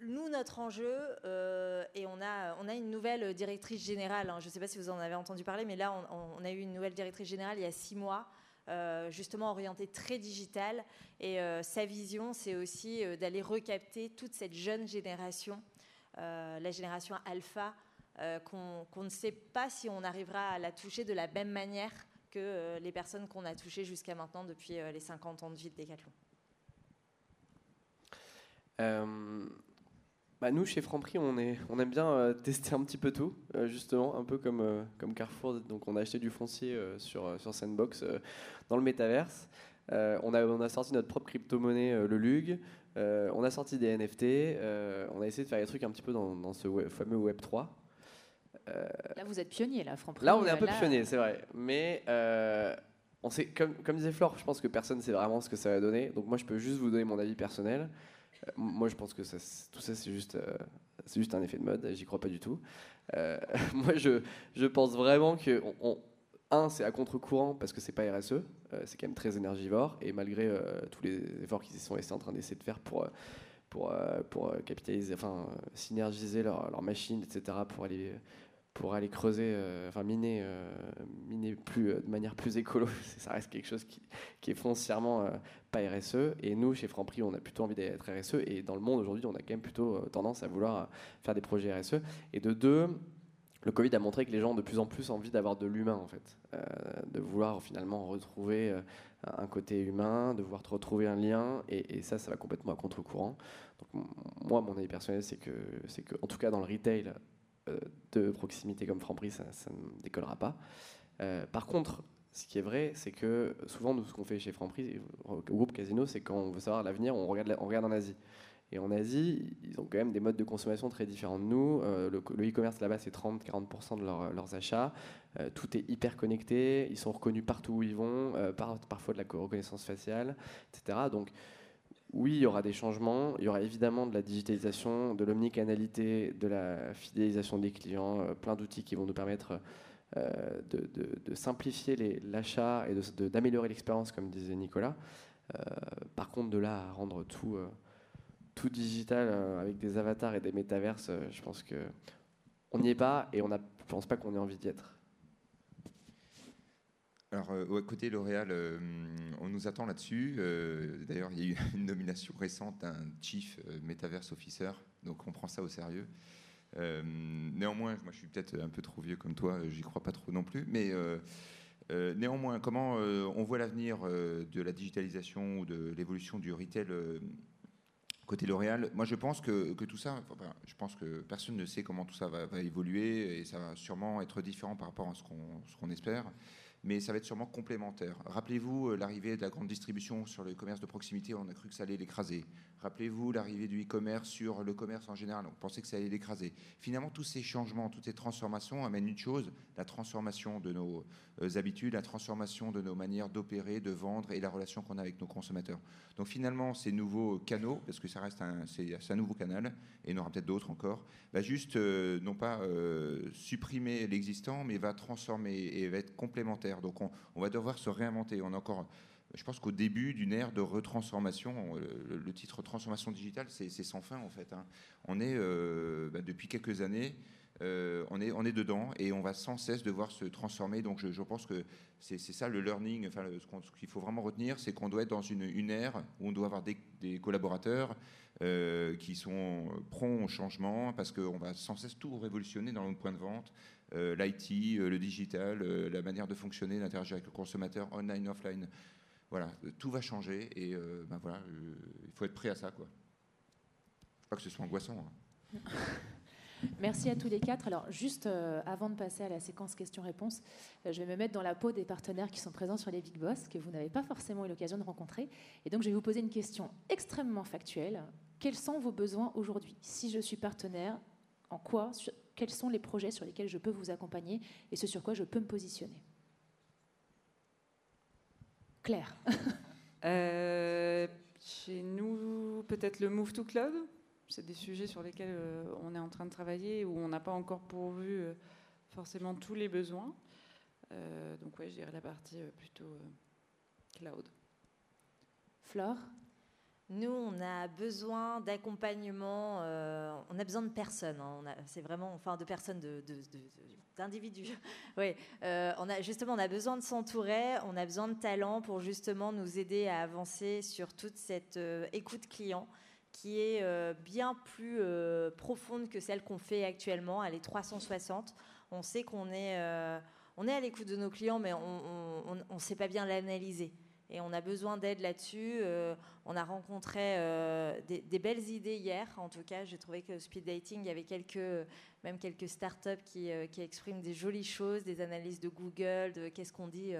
nous, notre enjeu, euh, et on a, on a une nouvelle directrice générale, hein, je ne sais pas si vous en avez entendu parler, mais là, on, a eu une nouvelle directrice générale il y a six mois, euh, justement orientée très digitale. Et euh, sa vision, c'est aussi d'aller recapter toute cette jeune génération, la génération alpha, qu'on ne sait pas si on arrivera à la toucher de la même manière que les personnes qu'on a touchées jusqu'à maintenant depuis les 50 ans de vie de Decathlon. Euh, bah nous, chez Franprix, on, aime bien euh, tester un petit peu tout, euh, justement, un peu comme, comme Carrefour. Donc, on a acheté du foncier sur, sur Sandbox dans le métaverse. on, a, on a sorti notre propre crypto-monnaie, le LUG. on a sorti des NFT. on a essayé de faire des trucs un petit peu dans, dans ce fameux Web 3. Là, vous êtes pionnier, là, Franprix. Là, on est un peu pionnier, c'est vrai. Mais on sait, comme, comme disait Flore, je pense que personne ne sait vraiment ce que ça va donner. Donc, moi, je peux juste vous donner mon avis personnel. Euh, moi, je pense que tout ça, c'est juste, euh, c'est juste un effet de mode. J'y crois pas du tout. Euh, moi, je, je, pense vraiment que, un, c'est à contre-courant parce que c'est pas RSE, c'est quand même très énergivore. Et malgré tous les efforts qu'ils sont en train d'essayer de faire pour, pour, pour capitaliser, enfin, synergiser leurs leur machines, etc., pour aller pour aller creuser, euh, enfin miner, euh, miner plus, de manière plus écolo. Ça reste quelque chose qui, est foncièrement pas RSE. Et nous, chez Franprix, on a plutôt envie d'être RSE. Et dans le monde aujourd'hui, on a quand même plutôt tendance à vouloir faire des projets RSE. Et de deux, le Covid a montré que les gens ont de plus en plus envie d'avoir de l'humain, en fait, de vouloir finalement retrouver un côté humain, de vouloir retrouver un lien, et, ça, ça va complètement à contre-courant. Donc, moi, mon avis personnel, c'est que, c'est que, en tout cas, dans le retail, euh, de proximité comme Franprix, ça, ça ne décollera pas. Euh, par contre, ce qui est vrai, c'est que souvent, nous, ce qu'on fait chez Franprix, au groupe Casino, c'est quand on veut savoir l'avenir, on regarde, on regarde en Asie. Et en Asie, ils ont quand même des modes de consommation très différents de nous. Euh, le e-commerce là-bas, c'est 30-40% de leurs achats. tout est hyper connecté. Ils sont reconnus partout où ils vont, par, parfois de la reconnaissance faciale, etc. Donc, oui, il y aura des changements. Il y aura évidemment de la digitalisation, de l'omnicanalité, de la fidélisation des clients, euh, plein d'outils qui vont nous permettre euh, de, simplifier l'achat et d'améliorer l'expérience, comme disait Nicolas. Euh, par contre, de là à rendre tout, tout digital avec des avatars et des métaverses, je pense qu'on n'y est pas et on ne pense pas qu'on ait envie d'y être. Alors, euh, côté L'Oréal, euh, on nous attend là-dessus. Euh, d'ailleurs, il y a eu une nomination récente d'un Chief Metaverse Officer, donc on prend ça au sérieux. néanmoins, moi je suis peut-être un peu trop vieux comme toi, j'y crois pas trop non plus, mais néanmoins, comment on voit l'avenir de la digitalisation ou de l'évolution du retail côté L'Oréal? Moi je pense que, tout ça, je pense que personne ne sait comment tout ça va, évoluer et ça va sûrement être différent par rapport à ce qu'on espère mais ça va être sûrement complémentaire. Rappelez-vous euh, l'arrivée de la grande distribution sur le commerce de proximité, on a cru que ça allait l'écraser. Rappelez-vous l'arrivée du e-commerce sur le commerce en général, on pensait que ça allait l'écraser. Finalement, tous ces changements, toutes ces transformations amènent une chose, la transformation de nos euh, habitudes, la transformation de nos manières d'opérer, de vendre et la relation qu'on a avec nos consommateurs. Donc finalement, ces nouveaux canaux, parce que ça reste un, un nouveau canal, et il y en aura peut-être d'autres encore, va juste euh, non pas supprimer l'existant, mais va transformer et va être complémentaire donc on, va devoir se réinventer. On encore, je pense qu'au début d'une ère de retransformation, le, titre transformation digitale, c'est sans fin en fait. Hein. On est euh, bah, depuis quelques années. Euh, on, est, on est dedans et on va sans cesse devoir se transformer. Donc je, pense que c'est ça le learning. Enfin, ce qu'il faut vraiment retenir, c'est qu'on doit être dans une, ère où on doit avoir des, collaborateurs euh, qui sont prompts au changement parce qu'on va sans cesse tout révolutionner dans notre point de vente. Euh, l'IT, euh, le digital, euh, la manière de fonctionner, d'interagir avec le consommateur, online, offline. Voilà, tout va changer et ben voilà, il faut être prêt à ça. Quoi. Pas que ce soit angoissant. Hein. Merci à tous les quatre. Alors, juste avant de passer à la séquence questions-réponses, je vais me mettre dans la peau des partenaires qui sont présents sur les Big Boss, que vous n'avez pas forcément eu l'occasion de rencontrer. Et donc, je vais vous poser une question extrêmement factuelle. Quels sont vos besoins aujourd'hui? Si je suis partenaire, en quoi, quels sont les projets sur lesquels je peux vous accompagner et ce sur quoi je peux me positionner. Claire. Euh, chez nous, peut-être le Move to Cloud. C'est des sujets sur lesquels euh, on est en train de travailler où on n'a pas encore pourvu euh, forcément tous les besoins. donc ouais, je dirais la partie plutôt cloud. Flore nous, on a besoin d'accompagnement, euh, on a besoin de personnes. Hein. c'est vraiment, enfin, de personnes, d'individus. oui, euh, justement, on a besoin de s'entourer, on a besoin de talents pour justement nous aider à avancer sur toute cette euh, écoute client qui est bien plus profonde que celle qu'on fait actuellement. Elle est 360. On sait qu'on est, on est à l'écoute de nos clients, mais on ne sait pas bien l'analyser et on a besoin d'aide là-dessus. Euh, on a rencontré euh, des, belles idées hier. En tout cas, j'ai trouvé que speed dating, il y avait même quelques startups qui, euh, qui expriment des jolies choses, des analyses de Google, de qu'est-ce qu'on dit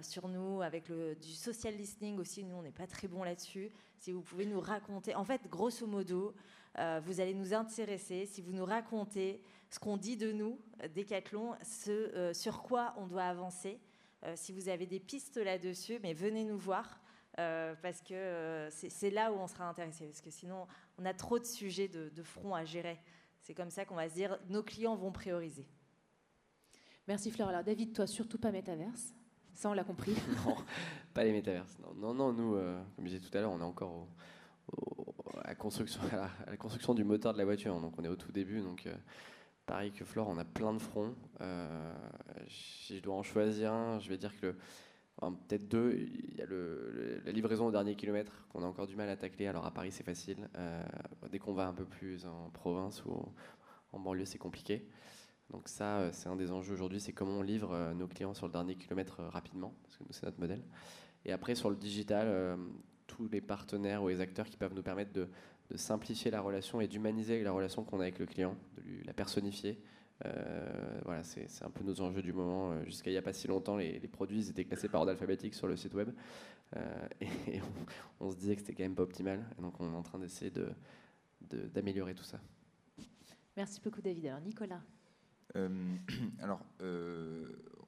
sur nous, avec du social listening aussi. Nous, on n'est pas très bon là-dessus. Si vous pouvez nous raconter, en fait, grosso modo, vous allez nous intéresser si vous nous racontez ce qu'on dit de nous, Decathlon, ce sur quoi on doit avancer si vous avez des pistes là-dessus, mais venez nous voir. Euh, parce que euh, c'est là où on sera intéressé. Parce que sinon, on a trop de sujets de, front à gérer. C'est comme ça qu'on va se dire, nos clients vont prioriser. Merci Fleur. Alors David, toi, surtout pas métaverse. Ça, on l'a compris. non, pas les métaverses. Non, non, nous, comme je disais tout à l'heure, on est encore à, la construction, à, la, construction du moteur de la voiture. Donc on est au tout début. Donc pareil que Flore, on a plein de fronts. si je dois en choisir un, je vais dire que peut-être deux. Il y a la livraison au dernier kilomètre qu'on a encore du mal à tacler. Alors à Paris, c'est facile. dès qu'on va un peu plus en province ou en banlieue, c'est compliqué. Donc ça, c'est un des enjeux aujourd'hui, c'est comment on livre nos clients sur le dernier kilomètre rapidement, parce que c'est notre modèle. Et après, sur le digital, tous les partenaires ou les acteurs qui peuvent nous permettre de, simplifier la relation et d'humaniser la relation qu'on a avec le client, de la personnifier. Euh, voilà, c'est un peu nos enjeux du moment. Euh, jusqu'à il n'y a pas si longtemps, les, produits étaient classés par ordre alphabétique sur le site web. Euh, et, on, se disait que c'était quand même pas optimal. Et donc on est en train d'essayer d'améliorer de, tout ça. Merci beaucoup David. Alors Nicolas. alors,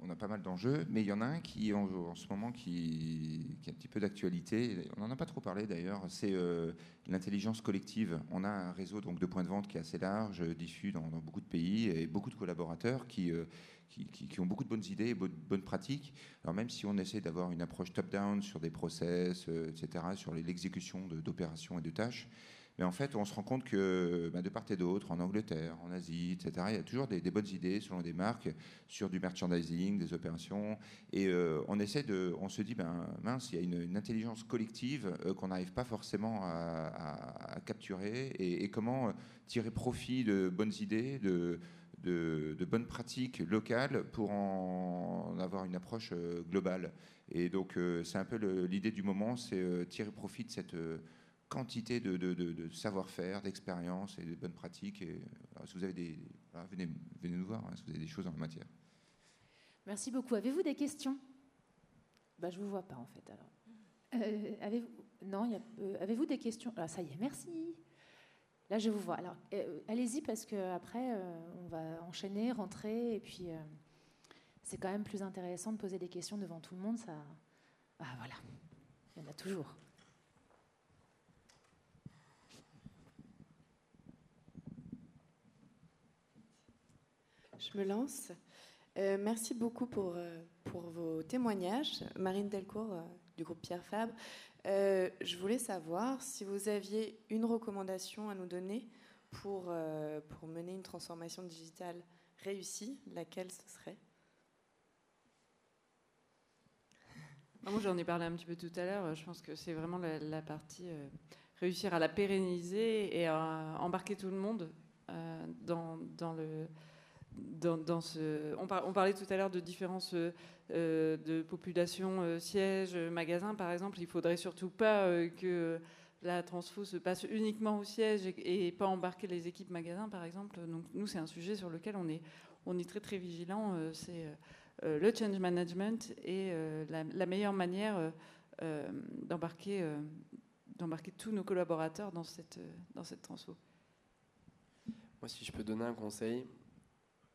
on a pas mal d'enjeux, mais il y en a un qui, en, ce moment, qui, a un petit peu d'actualité. On n'en a pas trop parlé d'ailleurs. C'est euh, l'intelligence collective. On a un réseau donc de points de vente qui est assez large, diffus dans, beaucoup de pays, et beaucoup de collaborateurs qui, euh, qui, ont beaucoup de bonnes idées et bonnes, bonnes pratiques. Alors même si on essaie d'avoir une approche top-down sur des process, euh, etc., sur l'exécution d'opérations et de tâches, mais en fait, on se rend compte que bah, de part et d'autre, en Angleterre, en Asie, etc., il y a toujours des, bonnes idées selon des marques sur du merchandising, des opérations. Et euh, on essaie de, on se dit, ben mince, il y a une, intelligence collective euh, qu'on n'arrive pas forcément à, capturer. Et, comment euh, tirer profit de bonnes idées, de, de, bonnes pratiques locales pour en avoir une approche globale. Et donc, c'est un peu l'idée du moment, c'est tirer profit de cette quantité de, savoir-faire, d'expérience et de bonnes pratiques. Et, si vous avez des, venez, venez, nous voir hein, si vous avez des choses en la matière. Merci beaucoup. Avez-vous des questions? Bah, Je ne vous vois pas en fait. Alors, euh, avez-vous non, euh, avez-vous des questions? Ah, Ça y est, merci. Là, je vous vois. Alors, euh, allez-y parce que après, on va enchaîner, rentrer, et puis c'est quand même plus intéressant de poser des questions devant tout le monde. Ça, ah voilà, il y en a toujours. Je me lance. Euh, merci beaucoup pour, euh, pour vos témoignages. Marine Delcourt, euh, du groupe Pierre Fabre. je voulais savoir si vous aviez une recommandation à nous donner pour, pour mener une transformation digitale réussie, laquelle ce serait? Moi, j'en ai parlé un petit peu tout à l'heure. Je pense que c'est vraiment la, partie réussir à la pérenniser et à embarquer tout le monde dans, dans le on, parlait tout à l'heure de différences euh, de population, euh, sièges, magasins par exemple. Il faudrait surtout pas euh, que la transfo se passe uniquement au siège et, pas embarquer les équipes magasins par exemple. Donc nous, c'est un sujet sur lequel on est, très très vigilant. c'est le change management et la, meilleure manière d'embarquer, tous nos collaborateurs dans dans cette transfo. Moi, si je peux donner un conseil,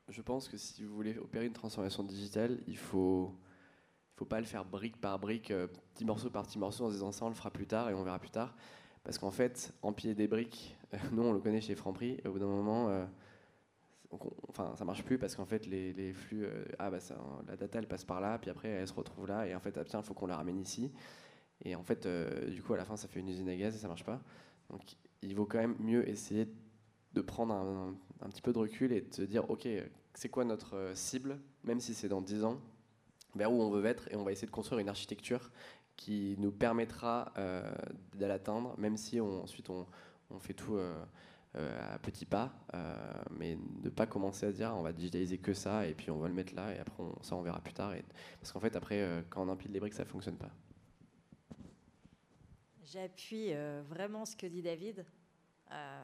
je pense que si vous voulez opérer une transformation digitale, il faut, faut pas le faire brique par brique, euh, petit morceau par petit morceau en se disant ça on le fera plus tard et on verra plus tard. Parce qu'en fait, empiler des briques, nous on le connaît chez Franprix, au bout d'un moment, euh, enfin ça marche plus parce qu'en fait les, les flux, euh, ah bah la data elle passe par là, puis après elle se retrouve là, et en fait ah, il faut qu'on la ramène ici. Et en fait, du coup à la fin ça fait une usine à gaz et ça marche pas. Donc il vaut quand même mieux essayer de prendre un petit peu de recul et de se dire, OK, c'est quoi notre euh, cible, même si c'est dans 10 ans, vers où on veut être, et on va essayer de construire une architecture qui nous permettra euh, l'atteindre, même si ensuite on, fait tout euh, à petits pas, mais ne pas commencer à dire on va digitaliser que ça, et puis on va le mettre là, et après ça on verra plus tard. Parce qu'en fait, après, quand on empile les briques, ça ne fonctionne pas. J'appuie vraiment ce que dit David.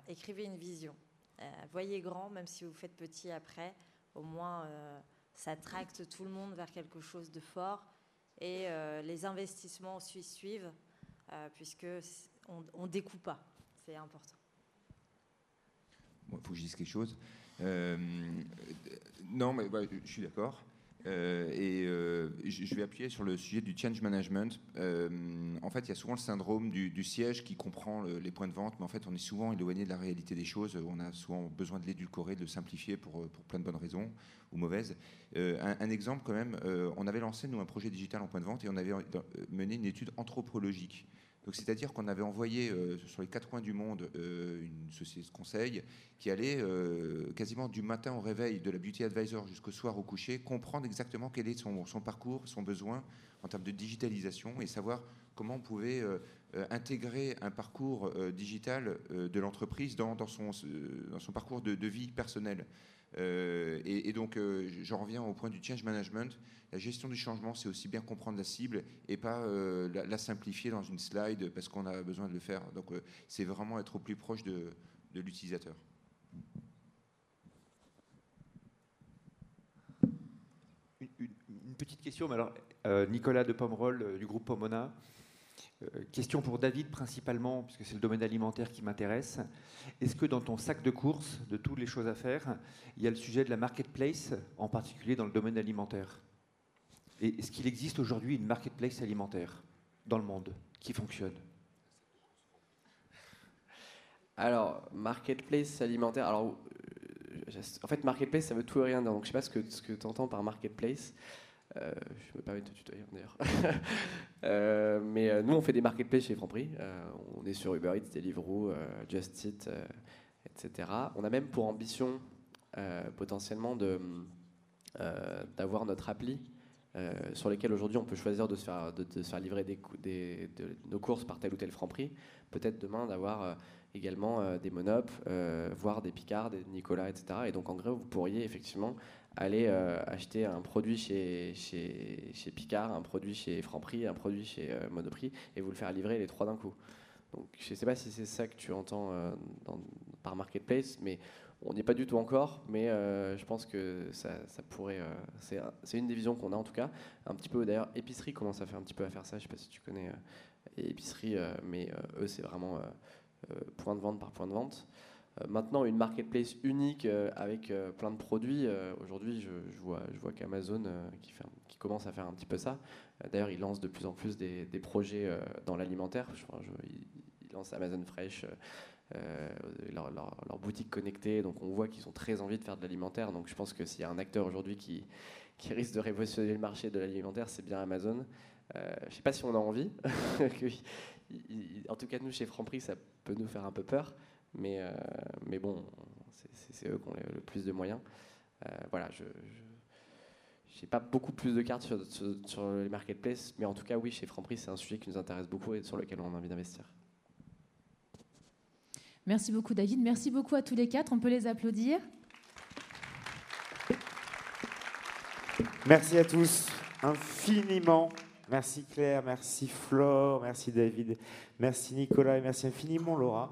écrivez une vision. Euh, voyez grand, même si vous faites petit après. Au moins, euh, ça tracte tout le monde vers quelque chose de fort. Et euh, les investissements suivent, puisque on, ne découpe pas. C'est important. Il faut que je dise quelque chose. non, mais je suis d'accord. Euh, et euh, je vais appuyer sur le sujet du change management. Euh, en fait, il y a souvent le syndrome du, siège qui comprend les points de vente, mais en fait, on est souvent éloigné de la réalité des choses. On a souvent besoin de l'édulcorer, de le simplifier pour, pour, plein de bonnes raisons ou mauvaises. Un, exemple, quand même, on avait lancé, nous, un projet digital en point de vente et on avait mené une étude anthropologique Donc c'est-à-dire qu'on avait envoyé euh, sur les quatre coins du monde euh, une société de conseil qui allait euh, quasiment du matin au réveil de la beauty advisor jusqu'au soir au coucher comprendre exactement quel est son, parcours, son besoin en termes de digitalisation et savoir comment on pouvait intégrer un parcours digital de l'entreprise dans, son, parcours de vie personnelle. Euh, et, donc, euh, j'en reviens au point du change management. La gestion du changement, c'est aussi bien comprendre la cible et pas euh, la, simplifier dans une slide parce qu'on a besoin de le faire. Donc, c'est vraiment être au plus proche de, l'utilisateur. Une, petite question. Alors, Nicolas de Pomerol du groupe Pomona. Euh, question pour David principalement, puisque c'est le domaine alimentaire qui m'intéresse. Est-ce que dans ton sac de courses, de toutes les choses à faire, il y a le sujet de la marketplace, en particulier dans le domaine alimentaire? Et est-ce qu'il existe aujourd'hui une marketplace alimentaire dans le monde qui fonctionne? Alors, marketplace alimentaire, alors, euh, en fait, marketplace, ça veut tout et rien. Donc, je ne sais pas ce que tu entends par marketplace. Euh, je me permets de te tutoyer d'ailleurs. Euh, mais euh, nous, on fait des marketplaces chez Franprix. on est sur Uber Eats, Deliveroo, Just Eat, etc. On a même pour ambition potentiellement d'avoir notre appli sur lesquelles aujourd'hui on peut choisir de se faire, livrer nos courses par tel ou tel Franprix. Peut-être demain d'avoir également des Monop, voire des Picard, des Nicolas, etc. Et donc en gros, vous pourriez effectivement aller euh, acheter un produit chez, chez, chez, Picard, un produit chez Franprix, un produit chez euh, Monoprix, et vous le faire livrer les trois d'un coup. Donc je ne sais pas si c'est ça que tu entends euh, par marketplace, mais on n'y est pas du tout encore, mais je pense que ça, ça pourrait. c'est une des visions qu'on a en tout cas. Un petit peu d'ailleurs, épicerie commence à faire un petit peu à faire ça. Je ne sais pas si tu connais épicerie, mais eux c'est vraiment point de vente par point de vente. Euh, maintenant, une marketplace unique euh, avec euh, plein de produits, aujourd'hui, je, vois, qu'Amazon qui, commence à faire un petit peu ça. D'ailleurs, ils lancent de plus en plus des, projets dans l'alimentaire. ils, lancent Amazon Fresh, leur, leur, boutique connectée. Donc, on voit qu'ils ont très envie de faire de l'alimentaire. Donc, je pense que s'il y a un acteur aujourd'hui qui risque de révolutionner le marché de l'alimentaire, c'est bien Amazon. je ne sais pas si on a envie. en tout cas, nous, chez Franprix, ça peut nous faire un peu peur. Mais, euh, mais bon, c'est eux qui ont le plus de moyens. Euh, voilà, je, n'ai pas beaucoup plus de cartes sur, sur, les marketplaces, mais en tout cas, oui, chez Franprix, c'est un sujet qui nous intéresse beaucoup et sur lequel on a envie d'investir. Merci beaucoup, David. Merci beaucoup à tous les quatre. On peut les applaudir. Merci à tous infiniment. Merci Claire, merci Flore, merci David, merci Nicolas et merci infiniment Laura.